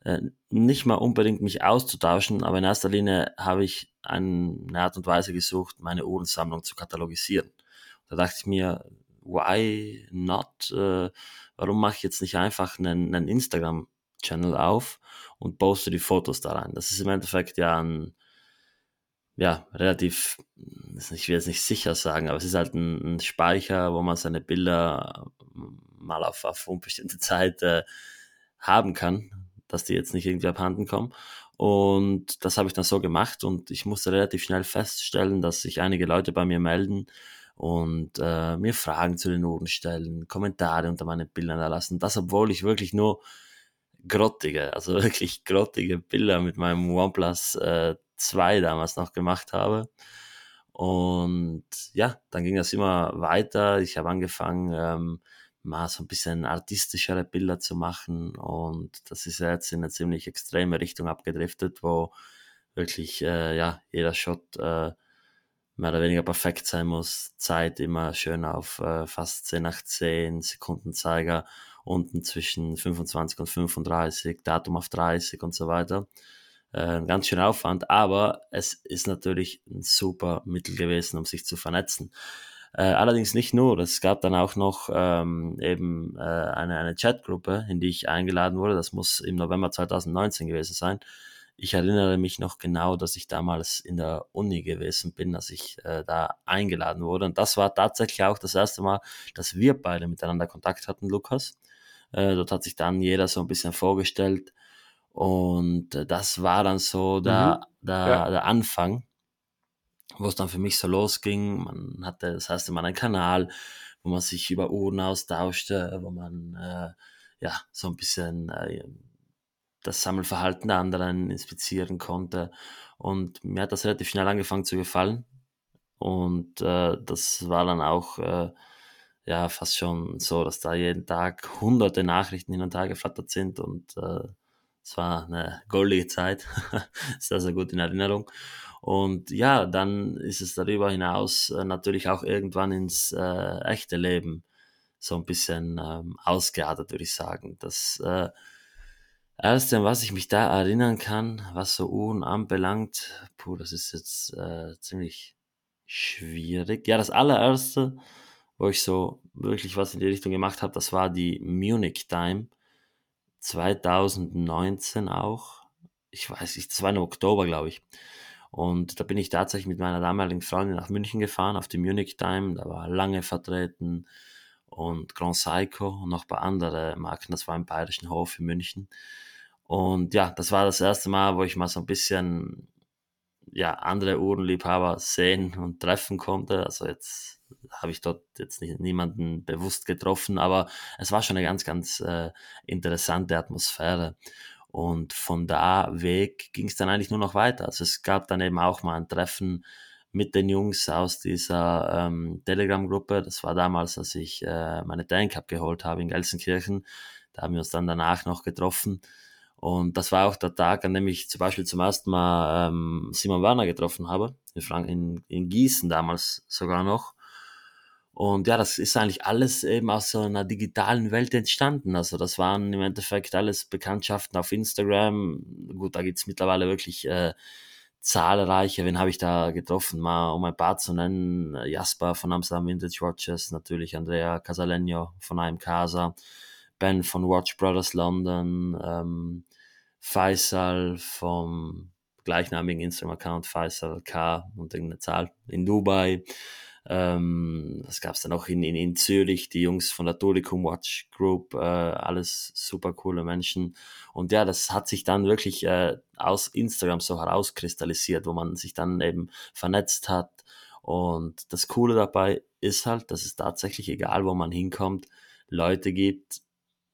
äh, nicht mal unbedingt mich auszutauschen, aber in erster Linie habe ich eine Art und Weise gesucht, meine Uhrensammlung zu katalogisieren. Da dachte ich mir, why not? Äh, warum mache ich jetzt nicht einfach einen, einen Instagram-Channel auf und poste die Fotos da rein? Das ist im Endeffekt ja ein ja, relativ, ich will jetzt nicht sicher sagen, aber es ist halt ein, ein Speicher, wo man seine Bilder mal auf, auf unbestimmte Zeit äh, haben kann, dass die jetzt nicht irgendwie abhanden kommen. Und das habe ich dann so gemacht und ich musste relativ schnell feststellen, dass sich einige Leute bei mir melden und äh, mir Fragen zu den Uhren stellen, Kommentare unter meinen Bildern erlassen. Das, obwohl ich wirklich nur grottige, also wirklich grottige Bilder mit meinem OnePlus äh, 2 damals noch gemacht habe. Und ja, dann ging das immer weiter. Ich habe angefangen, ähm, mal so ein bisschen artistischere Bilder zu machen. Und das ist jetzt in eine ziemlich extreme Richtung abgedriftet, wo wirklich äh, ja, jeder Shot äh, mehr oder weniger perfekt sein muss. Zeit immer schön auf äh, fast 10 nach 10, Sekundenzeiger unten zwischen 25 und 35, Datum auf 30 und so weiter äh, ganz schöner Aufwand, aber es ist natürlich ein super Mittel gewesen, um sich zu vernetzen. Äh, allerdings nicht nur, es gab dann auch noch ähm, eben äh, eine, eine Chatgruppe, in die ich eingeladen wurde. Das muss im November 2019 gewesen sein. Ich erinnere mich noch genau, dass ich damals in der Uni gewesen bin, dass ich äh, da eingeladen wurde. Und das war tatsächlich auch das erste Mal, dass wir beide miteinander Kontakt hatten, Lukas. Äh, dort hat sich dann jeder so ein bisschen vorgestellt, und äh, das war dann so der, mhm. der, ja. der Anfang, wo es dann für mich so losging. Man hatte das erste Mal einen Kanal, wo man sich über Uhren austauschte, wo man äh, ja so ein bisschen äh, das Sammelverhalten der anderen inspizieren konnte. Und mir hat das relativ schnell angefangen zu gefallen. Und äh, das war dann auch äh, ja fast schon so, dass da jeden Tag hunderte Nachrichten hin und her geflattert sind und äh, es war eine goldige Zeit, sehr, sehr gut in Erinnerung. Und ja, dann ist es darüber hinaus äh, natürlich auch irgendwann ins äh, echte Leben so ein bisschen ähm, ausgeartet, würde ich sagen. Das äh, Erste, an was ich mich da erinnern kann, was so Uhren anbelangt, puh, das ist jetzt äh, ziemlich schwierig. Ja, das allererste, wo ich so wirklich was in die Richtung gemacht habe, das war die Munich Time 2019 auch. Ich weiß nicht, das war im Oktober, glaube ich. Und da bin ich tatsächlich mit meiner damaligen Freundin nach München gefahren, auf die Munich Time. Da war lange vertreten und Grand Psycho und noch ein paar andere Marken. Das war im Bayerischen Hof in München. Und ja, das war das erste Mal, wo ich mal so ein bisschen ja, andere Uhrenliebhaber sehen und treffen konnte. Also jetzt habe ich dort jetzt nicht, niemanden bewusst getroffen, aber es war schon eine ganz, ganz äh, interessante Atmosphäre. Und von da weg ging es dann eigentlich nur noch weiter. Also es gab dann eben auch mal ein Treffen mit den Jungs aus dieser ähm, Telegram-Gruppe. Das war damals, als ich äh, meine Tank abgeholt habe in Gelsenkirchen. Da haben wir uns dann danach noch getroffen. Und das war auch der Tag, an dem ich zum Beispiel zum ersten Mal ähm, Simon Werner getroffen habe, in, Frank in, in Gießen damals sogar noch. Und ja, das ist eigentlich alles eben aus so einer digitalen Welt entstanden. Also das waren im Endeffekt alles Bekanntschaften auf Instagram. Gut, da gibt's mittlerweile wirklich äh, zahlreiche, wen habe ich da getroffen? Mal um ein paar zu nennen, Jasper von Amsterdam Vintage Watches, natürlich Andrea Casalegno von einem Casa, Ben von Watch Brothers London, ähm, Faisal vom gleichnamigen Instagram-Account Faisal K und irgendeine Zahl in Dubai. Ähm, was gab es dann auch in, in, in Zürich, die Jungs von der Tolicum Watch Group, äh, alles super coole Menschen. Und ja, das hat sich dann wirklich äh, aus Instagram so herauskristallisiert, wo man sich dann eben vernetzt hat. Und das Coole dabei ist halt, dass es tatsächlich, egal wo man hinkommt, Leute gibt,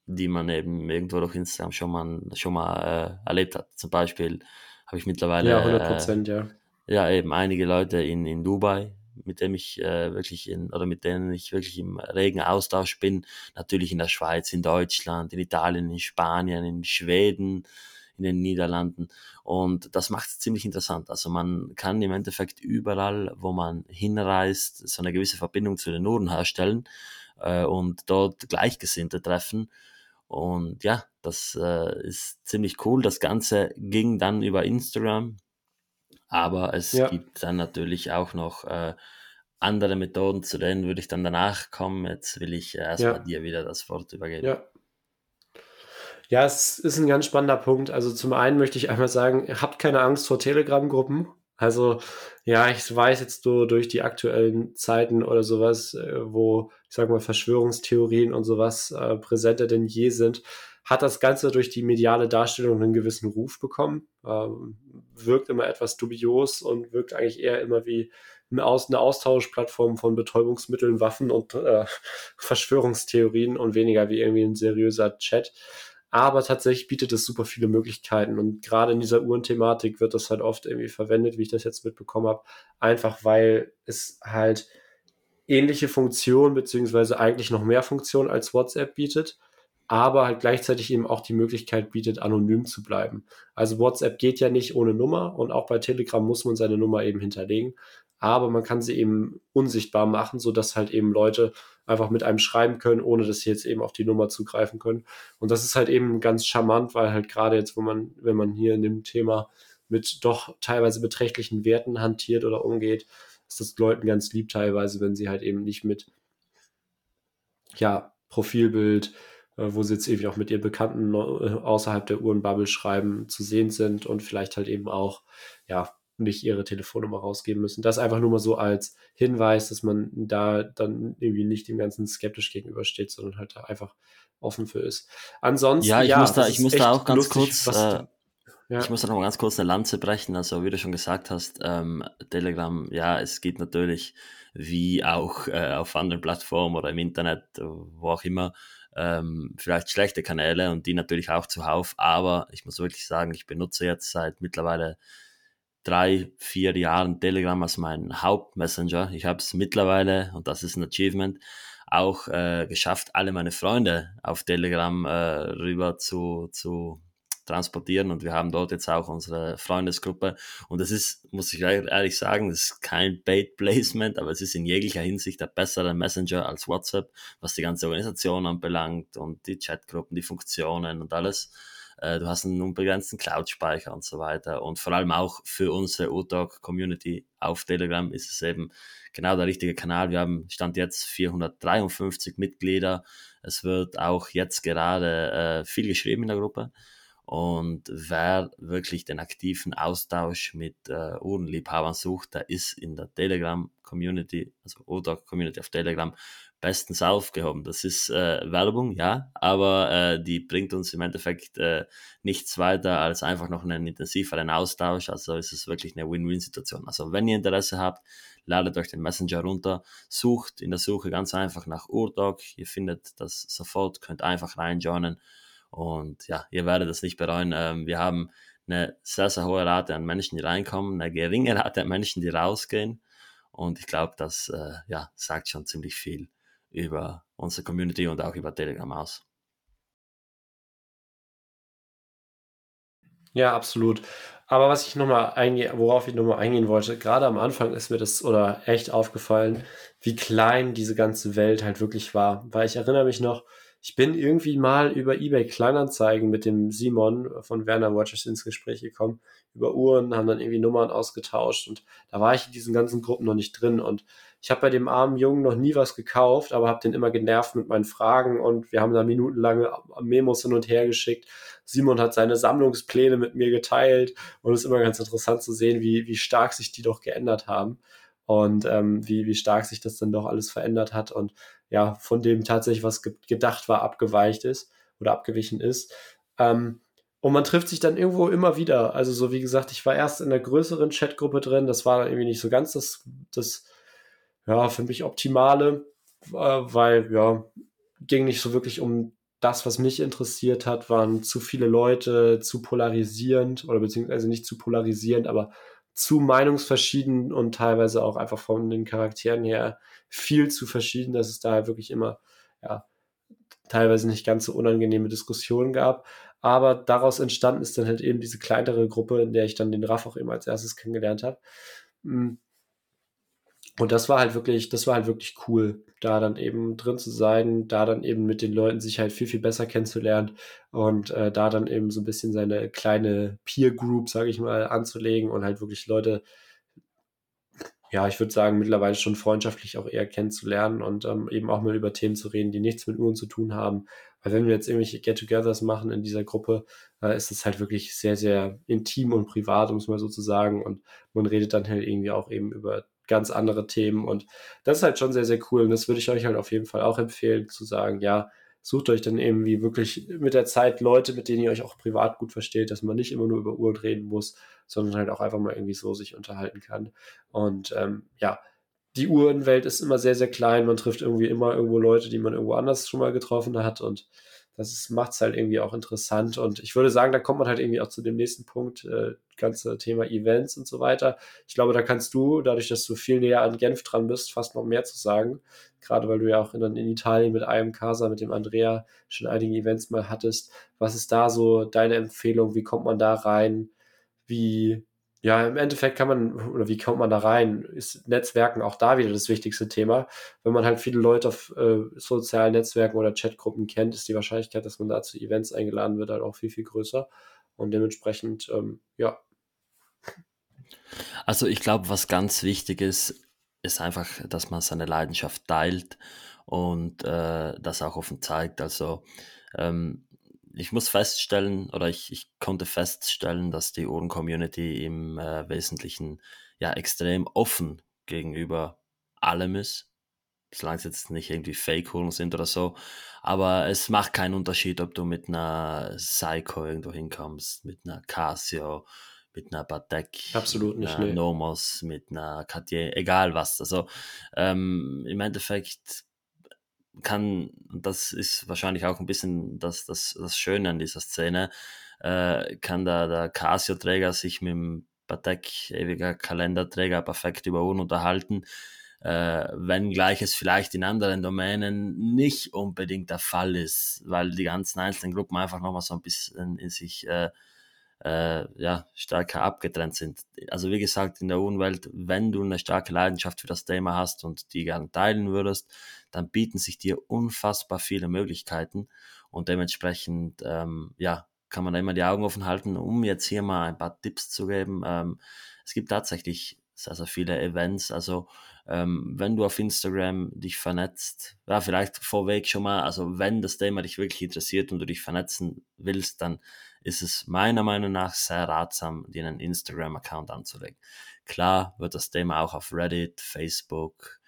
die man eben irgendwo durch Instagram schon mal, schon mal äh, erlebt hat. Zum Beispiel habe ich mittlerweile. Ja, 100 Prozent, äh, ja. Ja, eben einige Leute in, in Dubai, mit dem ich äh, wirklich in, oder mit denen ich wirklich im regen Austausch bin. Natürlich in der Schweiz, in Deutschland, in Italien, in Spanien, in Schweden, in den Niederlanden. Und das macht es ziemlich interessant. Also man kann im Endeffekt überall, wo man hinreist, so eine gewisse Verbindung zu den Uhren herstellen äh, und dort Gleichgesinnte treffen. Und ja, das äh, ist ziemlich cool. Das Ganze ging dann über Instagram, aber es ja. gibt dann natürlich auch noch äh, andere Methoden, zu denen würde ich dann danach kommen. Jetzt will ich erstmal ja. dir wieder das Wort übergeben. Ja. Ja, es ist ein ganz spannender Punkt. Also zum einen möchte ich einmal sagen, habt keine Angst vor Telegram-Gruppen. Also ja, ich weiß jetzt so durch die aktuellen Zeiten oder sowas, äh, wo ich sag mal Verschwörungstheorien und sowas äh, präsenter denn je sind, hat das Ganze durch die mediale Darstellung einen gewissen Ruf bekommen. Ähm, wirkt immer etwas dubios und wirkt eigentlich eher immer wie eine, Aus eine Austauschplattform von Betäubungsmitteln, Waffen und äh, Verschwörungstheorien und weniger wie irgendwie ein seriöser Chat. Aber tatsächlich bietet es super viele Möglichkeiten und gerade in dieser Uhrenthematik wird das halt oft irgendwie verwendet, wie ich das jetzt mitbekommen habe, einfach weil es halt ähnliche Funktionen beziehungsweise eigentlich noch mehr Funktionen als WhatsApp bietet, aber halt gleichzeitig eben auch die Möglichkeit bietet, anonym zu bleiben. Also WhatsApp geht ja nicht ohne Nummer und auch bei Telegram muss man seine Nummer eben hinterlegen aber man kann sie eben unsichtbar machen, so dass halt eben Leute einfach mit einem schreiben können, ohne dass sie jetzt eben auf die Nummer zugreifen können. Und das ist halt eben ganz charmant, weil halt gerade jetzt, wo man, wenn man hier in dem Thema mit doch teilweise beträchtlichen Werten hantiert oder umgeht, ist das Leuten ganz lieb teilweise, wenn sie halt eben nicht mit, ja, Profilbild, wo sie jetzt irgendwie auch mit ihren Bekannten äh, außerhalb der Uhrenbubble schreiben, zu sehen sind und vielleicht halt eben auch, ja, nicht ihre Telefonnummer rausgeben müssen. Das einfach nur mal so als Hinweis, dass man da dann irgendwie nicht dem Ganzen skeptisch gegenübersteht, sondern halt da einfach offen für ist. Ansonsten, ja, ich ja, muss da, ich muss da auch ganz lustig, kurz, äh, ja. ich muss da noch mal ganz kurz eine Lanze brechen. Also, wie du schon gesagt hast, ähm, Telegram, ja, es geht natürlich wie auch äh, auf anderen Plattformen oder im Internet, wo auch immer, ähm, vielleicht schlechte Kanäle und die natürlich auch zuhauf. Aber ich muss wirklich sagen, ich benutze jetzt seit mittlerweile drei, vier Jahren Telegram als mein Hauptmessenger. Ich habe es mittlerweile, und das ist ein Achievement, auch äh, geschafft, alle meine Freunde auf Telegram äh, rüber zu, zu transportieren und wir haben dort jetzt auch unsere Freundesgruppe und das ist, muss ich ehrlich sagen, das ist kein Bait Placement, aber es ist in jeglicher Hinsicht der bessere Messenger als WhatsApp, was die ganze Organisation anbelangt und die Chatgruppen, die Funktionen und alles. Äh, du hast einen unbegrenzten Cloud-Speicher und so weiter. Und vor allem auch für unsere UTalk-Community auf Telegram ist es eben genau der richtige Kanal. Wir haben Stand jetzt 453 Mitglieder. Es wird auch jetzt gerade äh, viel geschrieben in der Gruppe. Und wer wirklich den aktiven Austausch mit äh, Uhrenliebhabern sucht, der ist in der Telegram-Community, also ODOC-Community auf Telegram, bestens aufgehoben. Das ist äh, Werbung, ja, aber äh, die bringt uns im Endeffekt äh, nichts weiter als einfach noch einen intensiveren Austausch. Also ist es wirklich eine Win-Win-Situation. Also wenn ihr Interesse habt, ladet euch den Messenger runter, sucht in der Suche ganz einfach nach Urdog. Ihr findet das sofort, könnt einfach reinjoinen und ja, ihr werdet es nicht bereuen. Ähm, wir haben eine sehr, sehr hohe Rate an Menschen, die reinkommen, eine geringe Rate an Menschen, die rausgehen. Und ich glaube, das äh, ja, sagt schon ziemlich viel über unsere Community und auch über Telegram aus. Ja, absolut. Aber was ich nochmal eingehe, worauf ich nochmal eingehen wollte, gerade am Anfang ist mir das oder echt aufgefallen, wie klein diese ganze Welt halt wirklich war. Weil ich erinnere mich noch, ich bin irgendwie mal über eBay Kleinanzeigen mit dem Simon von Werner Watches ins Gespräch gekommen, über Uhren, haben dann irgendwie Nummern ausgetauscht und da war ich in diesen ganzen Gruppen noch nicht drin. Und ich habe bei dem armen Jungen noch nie was gekauft, aber habe den immer genervt mit meinen Fragen. Und wir haben da minutenlange Memos hin und her geschickt. Simon hat seine Sammlungspläne mit mir geteilt. Und es ist immer ganz interessant zu sehen, wie, wie stark sich die doch geändert haben. Und ähm, wie, wie stark sich das dann doch alles verändert hat. Und ja, von dem tatsächlich was ge gedacht war, abgeweicht ist oder abgewichen ist. Ähm, und man trifft sich dann irgendwo immer wieder. Also so wie gesagt, ich war erst in einer größeren Chatgruppe drin, das war dann irgendwie nicht so ganz das, das ja, für mich optimale, äh, weil ja, ging nicht so wirklich um das, was mich interessiert hat, waren zu viele Leute, zu polarisierend oder beziehungsweise nicht zu polarisierend, aber zu meinungsverschieden und teilweise auch einfach von den Charakteren her viel zu verschieden, dass es da wirklich immer, ja, teilweise nicht ganz so unangenehme Diskussionen gab. Aber daraus entstanden ist dann halt eben diese kleinere Gruppe, in der ich dann den Raff auch eben als erstes kennengelernt habe. Und das war halt wirklich, das war halt wirklich cool, da dann eben drin zu sein, da dann eben mit den Leuten sich halt viel, viel besser kennenzulernen und äh, da dann eben so ein bisschen seine kleine Peer Group, sage ich mal, anzulegen und halt wirklich Leute, ja, ich würde sagen, mittlerweile schon freundschaftlich auch eher kennenzulernen und ähm, eben auch mal über Themen zu reden, die nichts mit Uhren zu tun haben. Weil wenn wir jetzt irgendwelche Get-togethers machen in dieser Gruppe, äh, ist es halt wirklich sehr, sehr intim und privat, um es mal so zu sagen. Und man redet dann halt irgendwie auch eben über ganz andere Themen. Und das ist halt schon sehr, sehr cool. Und das würde ich euch halt auf jeden Fall auch empfehlen, zu sagen, ja, sucht euch dann eben wie wirklich mit der Zeit Leute, mit denen ihr euch auch privat gut versteht, dass man nicht immer nur über Uhren reden muss, sondern halt auch einfach mal irgendwie so sich unterhalten kann. Und ähm, ja, die Uhrenwelt ist immer sehr, sehr klein. Man trifft irgendwie immer irgendwo Leute, die man irgendwo anders schon mal getroffen hat. Und das macht es halt irgendwie auch interessant. Und ich würde sagen, da kommt man halt irgendwie auch zu dem nächsten Punkt, äh, ganze Thema Events und so weiter. Ich glaube, da kannst du, dadurch, dass du viel näher an Genf dran bist, fast noch mehr zu sagen. Gerade weil du ja auch in, in Italien mit einem Casa, mit dem Andrea schon einige Events mal hattest. Was ist da so deine Empfehlung? Wie kommt man da rein? Wie ja, im Endeffekt kann man, oder wie kommt man da rein? Ist Netzwerken auch da wieder das wichtigste Thema. Wenn man halt viele Leute auf äh, sozialen Netzwerken oder Chatgruppen kennt, ist die Wahrscheinlichkeit, dass man da zu Events eingeladen wird, halt auch viel, viel größer. Und dementsprechend, ähm, ja. Also ich glaube, was ganz wichtig ist, ist einfach, dass man seine Leidenschaft teilt und äh, das auch offen zeigt. Also ähm, ich muss feststellen, oder ich, ich konnte feststellen, dass die Uhren-Community im äh, Wesentlichen ja extrem offen gegenüber allem ist. Solange es jetzt nicht irgendwie Fake-Uhren sind oder so. Aber es macht keinen Unterschied, ob du mit einer Seiko irgendwo hinkommst, mit einer Casio, mit einer Patek, Absolut mit nicht, einer nee. Nomos, mit einer Cartier, egal was. Also ähm, im Endeffekt kann, das ist wahrscheinlich auch ein bisschen das, das, das Schöne an dieser Szene, äh, kann der, der Casio-Träger sich mit dem Patek, ewiger Kalenderträger, perfekt über Uhren unterhalten, äh, wenngleich es vielleicht in anderen Domänen nicht unbedingt der Fall ist, weil die ganzen einzelnen Gruppen einfach nochmal so ein bisschen in sich äh, äh, ja, stärker abgetrennt sind. Also wie gesagt, in der Uhrenwelt, wenn du eine starke Leidenschaft für das Thema hast und die gerne teilen würdest, dann bieten sich dir unfassbar viele Möglichkeiten und dementsprechend, ähm, ja, kann man da immer die Augen offen halten, um jetzt hier mal ein paar Tipps zu geben. Ähm, es gibt tatsächlich sehr, sehr viele Events. Also ähm, wenn du auf Instagram dich vernetzt, ja, vielleicht vorweg schon mal, also wenn das Thema dich wirklich interessiert und du dich vernetzen willst, dann ist es meiner Meinung nach sehr ratsam, dir einen Instagram-Account anzulegen. Klar wird das Thema auch auf Reddit, Facebook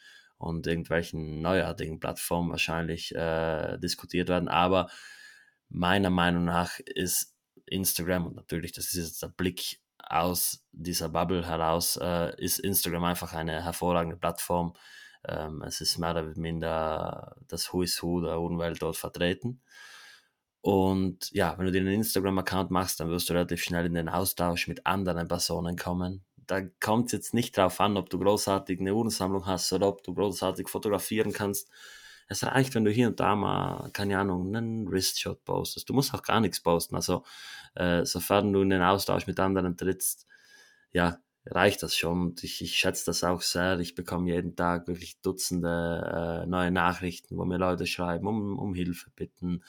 und irgendwelchen neuartigen Plattformen wahrscheinlich äh, diskutiert werden, aber meiner Meinung nach ist Instagram, und natürlich, das ist jetzt der Blick aus dieser Bubble heraus, äh, ist Instagram einfach eine hervorragende Plattform. Ähm, es ist mehr oder minder das Who is Who der Umwelt dort vertreten. Und ja, wenn du dir einen Instagram-Account machst, dann wirst du relativ schnell in den Austausch mit anderen Personen kommen. Da kommt es jetzt nicht darauf an, ob du großartig eine Uhrensammlung hast oder ob du großartig fotografieren kannst. Es reicht, wenn du hier und da mal, keine Ahnung, einen Wristshot postest. Du musst auch gar nichts posten. Also, äh, sofern du in den Austausch mit anderen trittst, ja, reicht das schon. Und ich, ich schätze das auch sehr. Ich bekomme jeden Tag wirklich Dutzende äh, neue Nachrichten, wo mir Leute schreiben, um, um Hilfe bitten,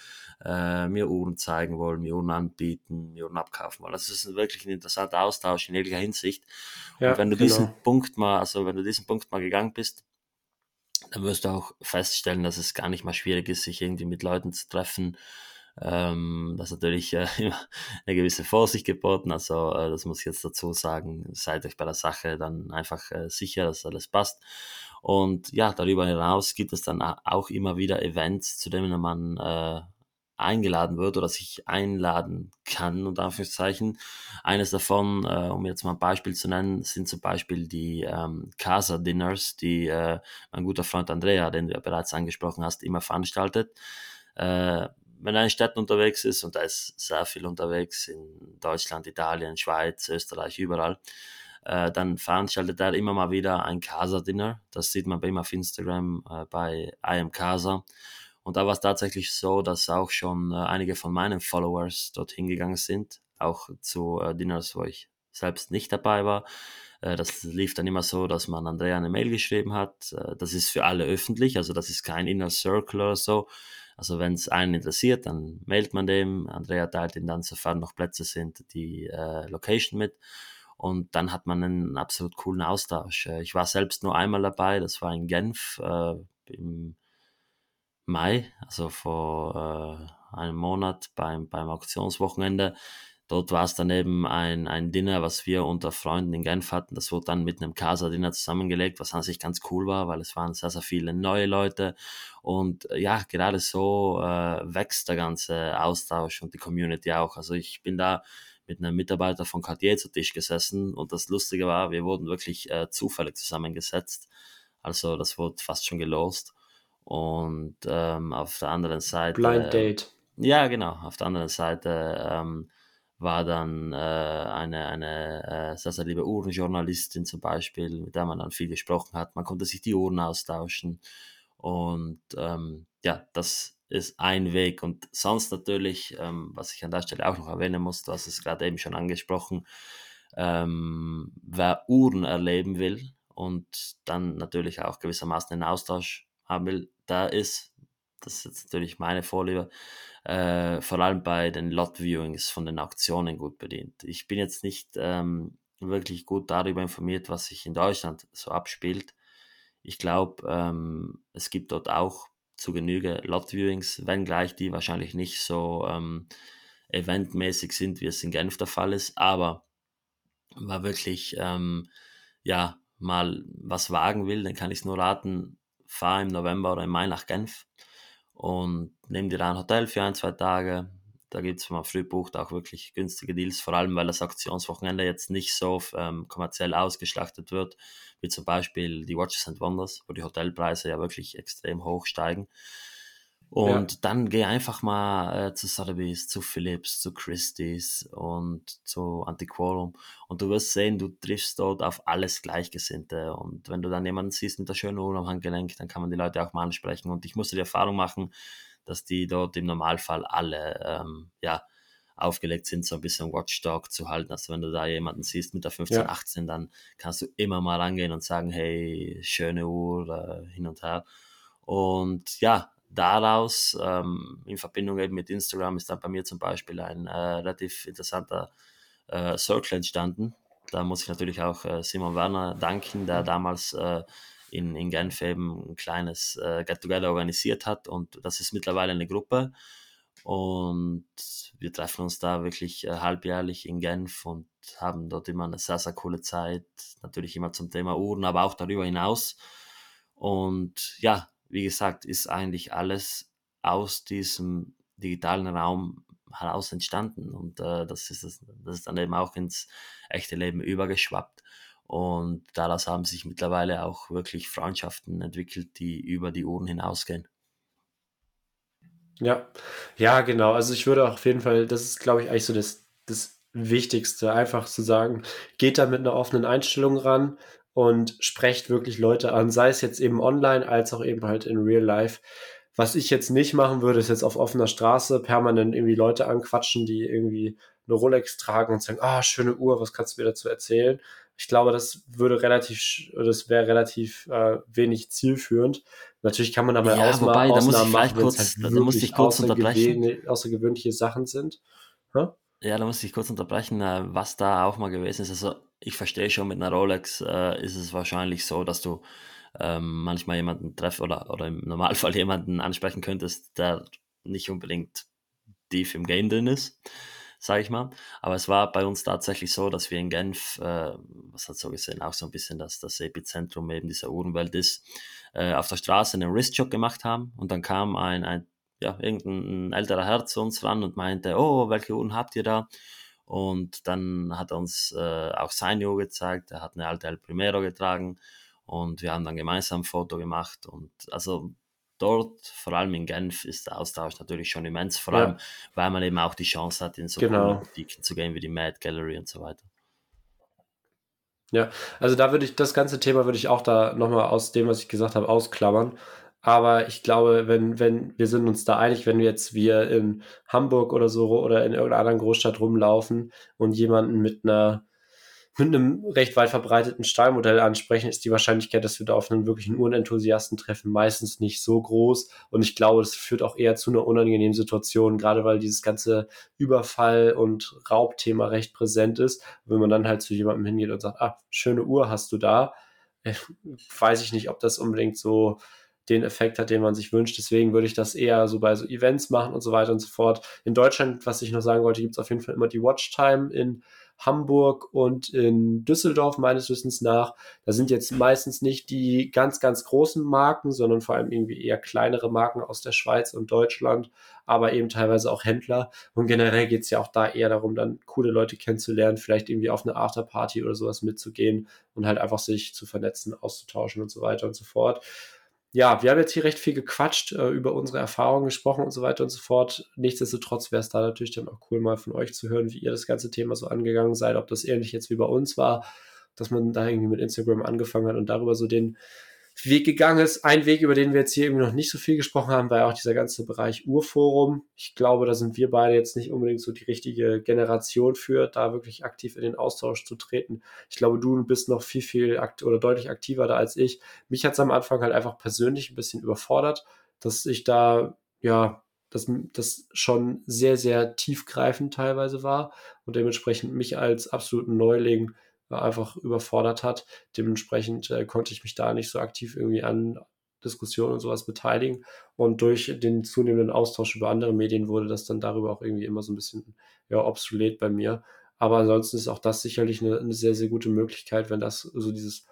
äh, mir Uhren zeigen wollen, mir Uhren anbieten, mir Uhren abkaufen wollen. Das ist wirklich ein interessanter Austausch in jeglicher Hinsicht. Ja, und wenn du genau. diesen Punkt mal, also wenn du diesen Punkt mal gegangen bist, dann wirst du auch feststellen, dass es gar nicht mal schwierig ist, sich irgendwie mit Leuten zu treffen, ähm, das ist natürlich äh, eine gewisse Vorsicht geboten. Also äh, das muss ich jetzt dazu sagen. Seid euch bei der Sache dann einfach äh, sicher, dass alles passt. Und ja, darüber hinaus gibt es dann auch immer wieder Events, zu denen man äh, eingeladen wird oder sich einladen kann, unter Anführungszeichen. Eines davon, äh, um jetzt mal ein Beispiel zu nennen, sind zum Beispiel die ähm, Casa Dinners, die äh, mein guter Freund Andrea, den du ja bereits angesprochen hast, immer veranstaltet. Äh, wenn er in Städten unterwegs ist, und da ist sehr viel unterwegs, in Deutschland, Italien, Schweiz, Österreich, überall, äh, dann veranstaltet er immer mal wieder ein Casa-Dinner. Das sieht man bei ihm auf Instagram äh, bei I am Casa. Und da war es tatsächlich so, dass auch schon äh, einige von meinen Followers dorthin gegangen sind, auch zu äh, Dinners, wo ich selbst nicht dabei war. Äh, das lief dann immer so, dass man Andrea eine Mail geschrieben hat. Äh, das ist für alle öffentlich, also das ist kein Inner Circle oder so. Also wenn es einen interessiert, dann meldet man dem. Andrea teilt ihm dann, sofern noch Plätze sind, die äh, Location mit. Und dann hat man einen absolut coolen Austausch. Äh, ich war selbst nur einmal dabei, das war in Genf äh, im Mai, also vor äh, einem Monat beim, beim Auktionswochenende. Dort war es dann eben ein, ein Dinner, was wir unter Freunden in Genf hatten. Das wurde dann mit einem Casa-Dinner zusammengelegt, was an sich ganz cool war, weil es waren sehr, sehr viele neue Leute. Und äh, ja, gerade so äh, wächst der ganze Austausch und die Community auch. Also ich bin da mit einem Mitarbeiter von Cartier zu Tisch gesessen und das Lustige war, wir wurden wirklich äh, zufällig zusammengesetzt. Also das wurde fast schon gelost. Und ähm, auf der anderen Seite. Blind Date. Ja, genau. Auf der anderen Seite ähm, war dann äh, eine, eine äh, sehr, sehr liebe Uhrenjournalistin zum Beispiel, mit der man dann viel gesprochen hat. Man konnte sich die Uhren austauschen. Und ähm, ja, das ist ein Weg. Und sonst natürlich, ähm, was ich an der Stelle auch noch erwähnen muss, du hast es gerade eben schon angesprochen, ähm, wer Uhren erleben will und dann natürlich auch gewissermaßen einen Austausch haben will, da ist, das ist jetzt natürlich meine Vorliebe, äh, vor allem bei den Lot-Viewings von den Auktionen gut bedient. Ich bin jetzt nicht ähm, wirklich gut darüber informiert, was sich in Deutschland so abspielt. Ich glaube, ähm, es gibt dort auch zu Genüge Lot-Viewings, wenngleich die wahrscheinlich nicht so ähm, eventmäßig sind, wie es in Genf der Fall ist, aber wer wirklich ähm, ja mal was wagen will, dann kann ich es nur raten, fahr im November oder im Mai nach Genf und nimm dir ein Hotel für ein, zwei Tage. Da gibt es, wenn man früh bucht, auch wirklich günstige Deals, vor allem weil das Aktionswochenende jetzt nicht so ähm, kommerziell ausgeschlachtet wird, wie zum Beispiel die Watches and Wonders, wo die Hotelpreise ja wirklich extrem hoch steigen. Und ja. dann geh einfach mal äh, zu Sotheby's, zu Philips, zu Christie's und zu Antiquorum und du wirst sehen, du triffst dort auf alles Gleichgesinnte und wenn du dann jemanden siehst mit der schönen Uhr am Handgelenk, dann kann man die Leute auch mal ansprechen und ich musste die Erfahrung machen, dass die dort im Normalfall alle ähm, ja, aufgelegt sind, so ein bisschen Watchdog zu halten. Also wenn du da jemanden siehst mit der 15, ja. 18, dann kannst du immer mal rangehen und sagen, hey, schöne Uhr, äh, hin und her. Und ja, daraus ähm, in Verbindung eben mit Instagram ist dann bei mir zum Beispiel ein äh, relativ interessanter äh, Circle entstanden. Da muss ich natürlich auch äh, Simon Werner danken, der damals äh, in, in Genf eben ein kleines äh, Get-Together organisiert hat und das ist mittlerweile eine Gruppe und wir treffen uns da wirklich äh, halbjährlich in Genf und haben dort immer eine sehr, sehr coole Zeit, natürlich immer zum Thema Uhren, aber auch darüber hinaus. Und ja, wie gesagt, ist eigentlich alles aus diesem digitalen Raum heraus entstanden und äh, das, ist, das ist dann eben auch ins echte Leben übergeschwappt. Und daraus haben sich mittlerweile auch wirklich Freundschaften entwickelt, die über die Uhren hinausgehen. Ja, ja, genau. Also ich würde auf jeden Fall, das ist, glaube ich, eigentlich so das, das Wichtigste, einfach zu sagen, geht da mit einer offenen Einstellung ran und sprecht wirklich Leute an, sei es jetzt eben online als auch eben halt in real life. Was ich jetzt nicht machen würde, ist jetzt auf offener Straße permanent irgendwie Leute anquatschen, die irgendwie eine Rolex tragen und sagen, ah, schöne Uhr, was kannst du mir dazu erzählen? Ich glaube, das würde relativ, das wäre relativ äh, wenig zielführend. Natürlich kann man da mal ja, Ausma wobei, Ausnahmen da muss ich machen, kurz, halt da muss ich kurz unterbrechen. außergewöhnliche Sachen sind. Huh? Ja, da muss ich kurz unterbrechen, äh, was da auch mal gewesen ist. Also ich verstehe schon, mit einer Rolex äh, ist es wahrscheinlich so, dass du ähm, manchmal jemanden treffst oder, oder im Normalfall jemanden ansprechen könntest, der nicht unbedingt tief im Game drin ist, sage ich mal. Aber es war bei uns tatsächlich so, dass wir in Genf, äh, was hat so gesehen, auch so ein bisschen das, das Epizentrum eben dieser Uhrenwelt ist, äh, auf der Straße einen Wristjob gemacht haben und dann kam ein, ein ja, irgendein älterer Herr zu uns ran und meinte, oh, welche Uhren habt ihr da? Und dann hat er uns äh, auch sein Uhr gezeigt, er hat eine alte El Primero getragen und wir haben dann gemeinsam ein Foto gemacht und also dort, vor allem in Genf, ist der Austausch natürlich schon immens, vor allem, ja. weil man eben auch die Chance hat, in so genau. Boutiquen zu gehen wie die Mad Gallery und so weiter. Ja, also da würde ich, das ganze Thema würde ich auch da nochmal aus dem, was ich gesagt habe, ausklammern. Aber ich glaube, wenn, wenn, wir sind uns da einig, wenn wir jetzt wir in Hamburg oder so oder in irgendeiner anderen Großstadt rumlaufen und jemanden mit einer mit einem recht weit verbreiteten Stahlmodell ansprechen, ist die Wahrscheinlichkeit, dass wir da auf einen wirklichen Uhrenenthusiasten treffen, meistens nicht so groß. Und ich glaube, das führt auch eher zu einer unangenehmen Situation, gerade weil dieses ganze Überfall- und Raubthema recht präsent ist. Wenn man dann halt zu jemandem hingeht und sagt, ah, schöne Uhr hast du da, äh, weiß ich nicht, ob das unbedingt so den Effekt hat, den man sich wünscht. Deswegen würde ich das eher so bei so Events machen und so weiter und so fort. In Deutschland, was ich noch sagen wollte, gibt es auf jeden Fall immer die Watchtime in Hamburg und in Düsseldorf meines Wissens nach. Da sind jetzt meistens nicht die ganz, ganz großen Marken, sondern vor allem irgendwie eher kleinere Marken aus der Schweiz und Deutschland, aber eben teilweise auch Händler. Und generell geht es ja auch da eher darum, dann coole Leute kennenzulernen, vielleicht irgendwie auf eine Afterparty oder sowas mitzugehen und halt einfach sich zu vernetzen, auszutauschen und so weiter und so fort ja, wir haben jetzt hier recht viel gequatscht, äh, über unsere Erfahrungen gesprochen und so weiter und so fort. Nichtsdestotrotz wäre es da natürlich dann auch cool, mal von euch zu hören, wie ihr das ganze Thema so angegangen seid, ob das ähnlich jetzt wie bei uns war, dass man da irgendwie mit Instagram angefangen hat und darüber so den Weg gegangen ist. Ein Weg, über den wir jetzt hier irgendwie noch nicht so viel gesprochen haben, war ja auch dieser ganze Bereich Urforum. Ich glaube, da sind wir beide jetzt nicht unbedingt so die richtige Generation für, da wirklich aktiv in den Austausch zu treten. Ich glaube, du bist noch viel, viel akt oder deutlich aktiver da als ich. Mich hat es am Anfang halt einfach persönlich ein bisschen überfordert, dass ich da, ja, dass das schon sehr, sehr tiefgreifend teilweise war und dementsprechend mich als absoluten Neuling einfach überfordert hat. Dementsprechend äh, konnte ich mich da nicht so aktiv irgendwie an Diskussionen und sowas beteiligen. Und durch den zunehmenden Austausch über andere Medien wurde das dann darüber auch irgendwie immer so ein bisschen ja, obsolet bei mir. Aber ansonsten ist auch das sicherlich eine, eine sehr, sehr gute Möglichkeit, wenn das so dieses,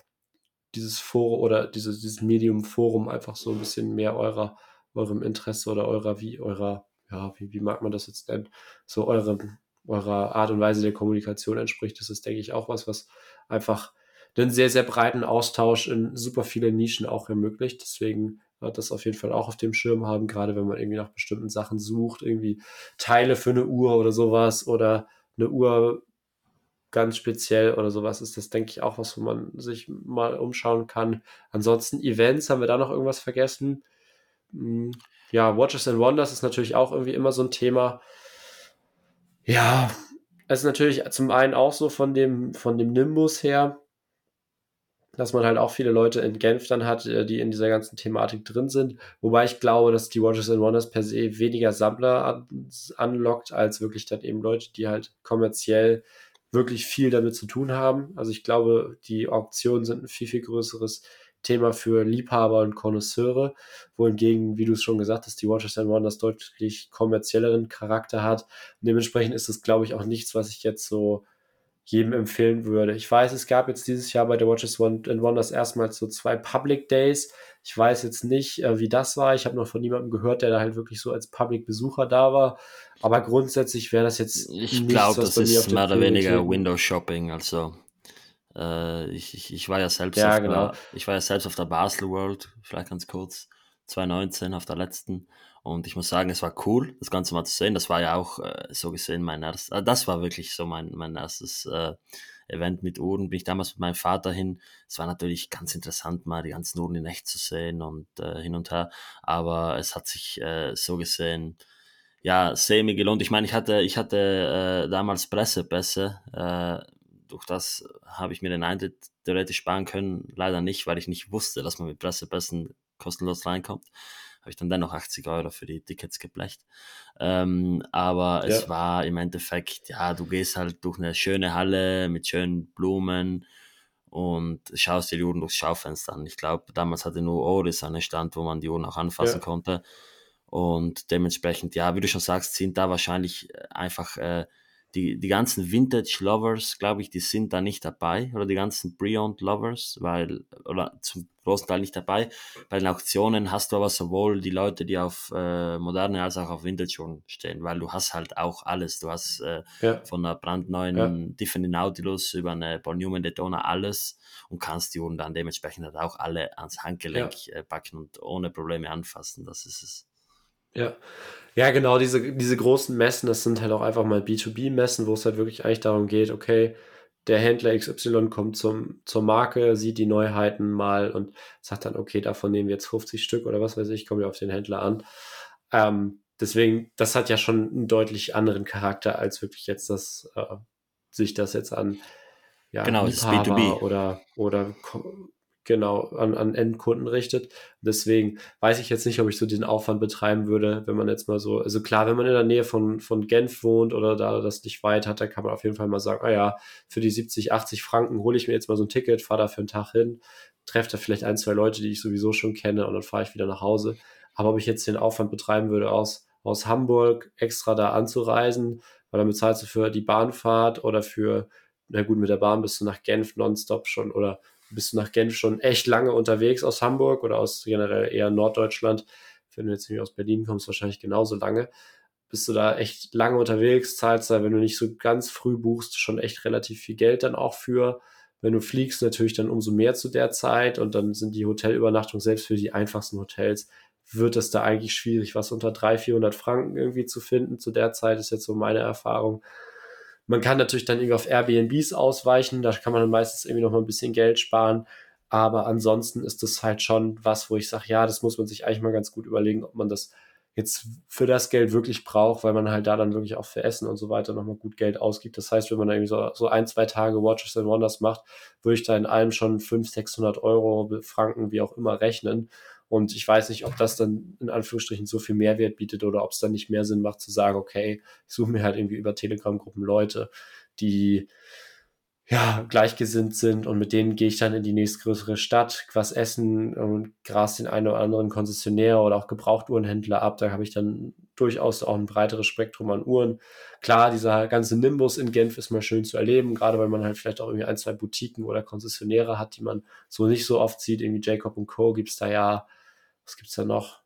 dieses Forum oder dieses, dieses Medium-Forum einfach so ein bisschen mehr eurer, eurem Interesse oder eurer, wie, eurer, ja, wie, wie mag man das jetzt nennen, so eurem eurer Art und Weise der Kommunikation entspricht. Das ist, denke ich, auch was, was einfach einen sehr, sehr breiten Austausch in super viele Nischen auch ermöglicht. Deswegen wird das auf jeden Fall auch auf dem Schirm haben, gerade wenn man irgendwie nach bestimmten Sachen sucht, irgendwie Teile für eine Uhr oder sowas oder eine Uhr ganz speziell oder sowas ist das, denke ich, auch was, wo man sich mal umschauen kann. Ansonsten Events, haben wir da noch irgendwas vergessen? Hm, ja, Watches and Wonders ist natürlich auch irgendwie immer so ein Thema. Ja, es ist natürlich zum einen auch so von dem, von dem Nimbus her, dass man halt auch viele Leute in Genf dann hat, äh, die in dieser ganzen Thematik drin sind. Wobei ich glaube, dass die Watches and Wonders per se weniger Sammler an, anlockt, als wirklich dann eben Leute, die halt kommerziell wirklich viel damit zu tun haben. Also ich glaube, die Auktionen sind ein viel, viel größeres Thema für Liebhaber und Konnoisseure, wohingegen, wie du es schon gesagt hast, die Watches and Wonders deutlich kommerzielleren Charakter hat. Und dementsprechend ist es, glaube ich, auch nichts, was ich jetzt so jedem empfehlen würde. Ich weiß, es gab jetzt dieses Jahr bei der Watches and Wonders erstmals so zwei Public Days. Ich weiß jetzt nicht, äh, wie das war. Ich habe noch von niemandem gehört, der da halt wirklich so als Public-Besucher da war. Aber grundsätzlich wäre das jetzt. Ich glaube, das ist mehr oder weniger Window Shopping. Also äh, ich, ich, ich, war ja selbst ja, auf genau. der, ich war ja selbst auf der Basel World, vielleicht ganz kurz, 2019 auf der letzten. Und ich muss sagen, es war cool, das Ganze mal zu sehen. Das war ja auch äh, so gesehen mein erstes, äh, das war wirklich so mein, mein erstes äh, Event mit Uhren. Bin ich damals mit meinem Vater hin. Es war natürlich ganz interessant, mal die ganzen Uhren in echt zu sehen und äh, hin und her. Aber es hat sich äh, so gesehen, ja, semi gelohnt. Ich meine, ich hatte, ich hatte äh, damals Pressepässe, äh, durch das habe ich mir den Eintritt theoretisch sparen können. Leider nicht, weil ich nicht wusste, dass man mit Pressepässen kostenlos reinkommt. Habe ich dann dennoch 80 Euro für die Tickets geblecht. Ähm, aber ja. es war im Endeffekt, ja, du gehst halt durch eine schöne Halle mit schönen Blumen und schaust dir die Uhren durchs Schaufenster an. Ich glaube, damals hatte nur Oris einen Stand, wo man die Uhren auch anfassen ja. konnte. Und dementsprechend, ja, wie du schon sagst, sind da wahrscheinlich einfach äh, die, die ganzen Vintage-Lovers, glaube ich, die sind da nicht dabei. Oder die ganzen Pre-Owned-Lovers, weil, oder zum großen Teil nicht dabei. Bei den Auktionen hast du aber sowohl die Leute, die auf äh, moderne als auch auf Vintage schon stehen, weil du hast halt auch alles. Du hast äh, ja. von einer brandneuen ja. Tiffany Nautilus über eine Paul Newman Daytona alles und kannst die Uhren dann dementsprechend halt auch alle ans Handgelenk ja. äh, packen und ohne Probleme anfassen. Das ist es. Ja. Ja, genau, diese, diese großen Messen, das sind halt auch einfach mal B2B-Messen, wo es halt wirklich eigentlich darum geht, okay, der Händler XY kommt zum, zur Marke, sieht die Neuheiten mal und sagt dann, okay, davon nehmen wir jetzt 50 Stück oder was weiß ich, kommt ja auf den Händler an. Ähm, deswegen, das hat ja schon einen deutlich anderen Charakter, als wirklich jetzt das, äh, sich das jetzt an ja, genau, B2B. oder, oder genau an, an Endkunden richtet. Deswegen weiß ich jetzt nicht, ob ich so diesen Aufwand betreiben würde, wenn man jetzt mal so, also klar, wenn man in der Nähe von, von Genf wohnt oder da das nicht weit hat, dann kann man auf jeden Fall mal sagen, ah ja, für die 70, 80 Franken hole ich mir jetzt mal so ein Ticket, fahre da für einen Tag hin, treffe da vielleicht ein, zwei Leute, die ich sowieso schon kenne und dann fahre ich wieder nach Hause. Aber ob ich jetzt den Aufwand betreiben würde, aus, aus Hamburg extra da anzureisen, weil dann bezahlst du für die Bahnfahrt oder für, na gut, mit der Bahn bist du nach Genf nonstop schon oder bist du nach Genf schon echt lange unterwegs aus Hamburg oder aus generell eher Norddeutschland. Wenn du jetzt nämlich aus Berlin kommst, wahrscheinlich genauso lange. Bist du da echt lange unterwegs, zahlst da, wenn du nicht so ganz früh buchst, schon echt relativ viel Geld dann auch für. Wenn du fliegst, natürlich dann umso mehr zu der Zeit und dann sind die Hotelübernachtungen selbst für die einfachsten Hotels wird es da eigentlich schwierig, was unter 300, 400 Franken irgendwie zu finden. Zu der Zeit ist jetzt so meine Erfahrung. Man kann natürlich dann irgendwie auf Airbnbs ausweichen, da kann man dann meistens irgendwie noch mal ein bisschen Geld sparen. Aber ansonsten ist das halt schon was, wo ich sage, ja, das muss man sich eigentlich mal ganz gut überlegen, ob man das jetzt für das Geld wirklich braucht, weil man halt da dann wirklich auch für Essen und so weiter nochmal gut Geld ausgibt. Das heißt, wenn man irgendwie so, so ein, zwei Tage Watches and Wonders macht, würde ich da in allem schon 500, 600 Euro, Franken, wie auch immer rechnen. Und ich weiß nicht, ob das dann in Anführungsstrichen so viel Mehrwert bietet oder ob es dann nicht mehr Sinn macht zu sagen, okay, ich suche mir halt irgendwie über Telegram-Gruppen Leute, die ja, gleichgesinnt sind und mit denen gehe ich dann in die nächstgrößere Stadt, was essen und gras den einen oder anderen Konzessionär oder auch Gebrauchtuhrenhändler ab. Da habe ich dann durchaus auch ein breiteres Spektrum an Uhren. Klar, dieser ganze Nimbus in Genf ist mal schön zu erleben, gerade weil man halt vielleicht auch irgendwie ein, zwei Boutiquen oder Konzessionäre hat, die man so nicht so oft sieht. Irgendwie Jacob Co. gibt es da ja was gibt es da noch?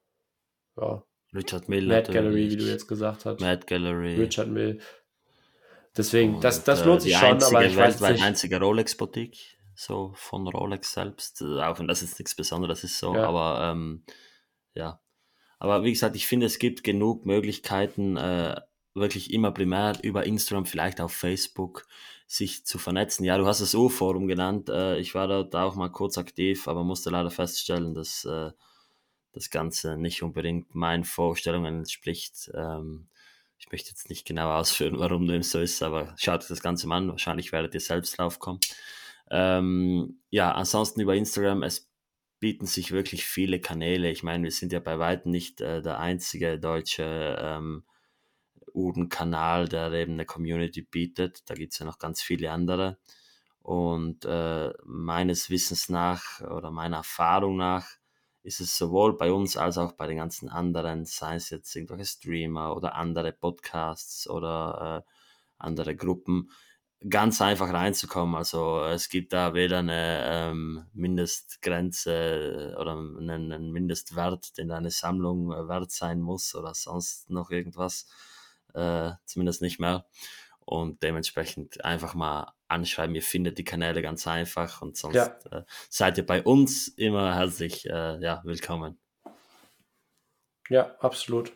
Ja. Richard Mill. Mad Gallery, wie du jetzt gesagt hast. Mad Gallery. Richard Mill. Deswegen, und, das, das äh, lohnt sich schon, aber ich weiß nicht. einzige Rolex-Boutique, so von Rolex selbst, auch wenn das jetzt nichts Besonderes ist, so, ja. aber ähm, ja. Aber wie gesagt, ich finde, es gibt genug Möglichkeiten, äh, wirklich immer primär über Instagram, vielleicht auf Facebook, sich zu vernetzen. Ja, du hast das U-Forum genannt. Äh, ich war dort auch mal kurz aktiv, aber musste leider feststellen, dass äh, das Ganze nicht unbedingt meinen Vorstellungen entspricht. Ähm, ich möchte jetzt nicht genau ausführen, warum dem so ist, aber schaut euch das Ganze mal an. Wahrscheinlich werdet ihr selbst drauf kommen. Ähm, ja, ansonsten über Instagram, es bieten sich wirklich viele Kanäle. Ich meine, wir sind ja bei weitem nicht äh, der einzige deutsche ähm, Uhrenkanal, der eben eine Community bietet. Da gibt es ja noch ganz viele andere. Und äh, meines Wissens nach oder meiner Erfahrung nach ist es sowohl bei uns als auch bei den ganzen anderen, sei es jetzt irgendwelche Streamer oder andere Podcasts oder äh, andere Gruppen, ganz einfach reinzukommen. Also es gibt da weder eine ähm, Mindestgrenze oder einen, einen, Mindestwert, den deine Sammlung äh, wert sein muss oder sonst noch irgendwas, äh, zumindest nicht mehr. Und dementsprechend einfach mal anschreiben. Ihr findet die Kanäle ganz einfach und sonst ja. äh, seid ihr bei uns immer herzlich äh, ja, willkommen. Ja, absolut.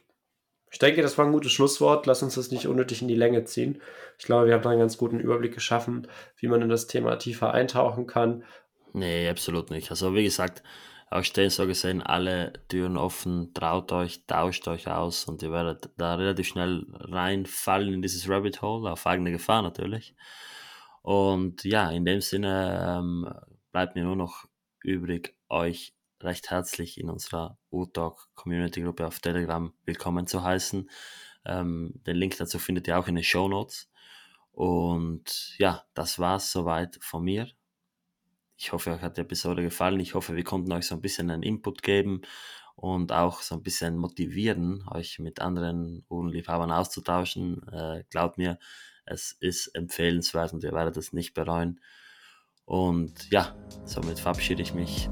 Ich denke, das war ein gutes Schlusswort. Lass uns das nicht unnötig in die Länge ziehen. Ich glaube, wir haben da einen ganz guten Überblick geschaffen, wie man in das Thema tiefer eintauchen kann. Nee, absolut nicht. Also wie gesagt, auch stehen so gesehen alle Türen offen, traut euch, tauscht euch aus und ihr werdet da relativ schnell reinfallen in dieses Rabbit Hole, auf eigene Gefahr natürlich. Und ja, in dem Sinne ähm, bleibt mir nur noch übrig, euch recht herzlich in unserer U-Talk Community Gruppe auf Telegram willkommen zu heißen. Ähm, den Link dazu findet ihr auch in den Show Notes. Und ja, das war's soweit von mir. Ich hoffe, euch hat die Episode gefallen. Ich hoffe, wir konnten euch so ein bisschen einen Input geben und auch so ein bisschen motivieren, euch mit anderen Uhrenliebhabern auszutauschen. Äh, glaubt mir, es ist empfehlenswert und ihr werdet es nicht bereuen. Und ja, somit verabschiede ich mich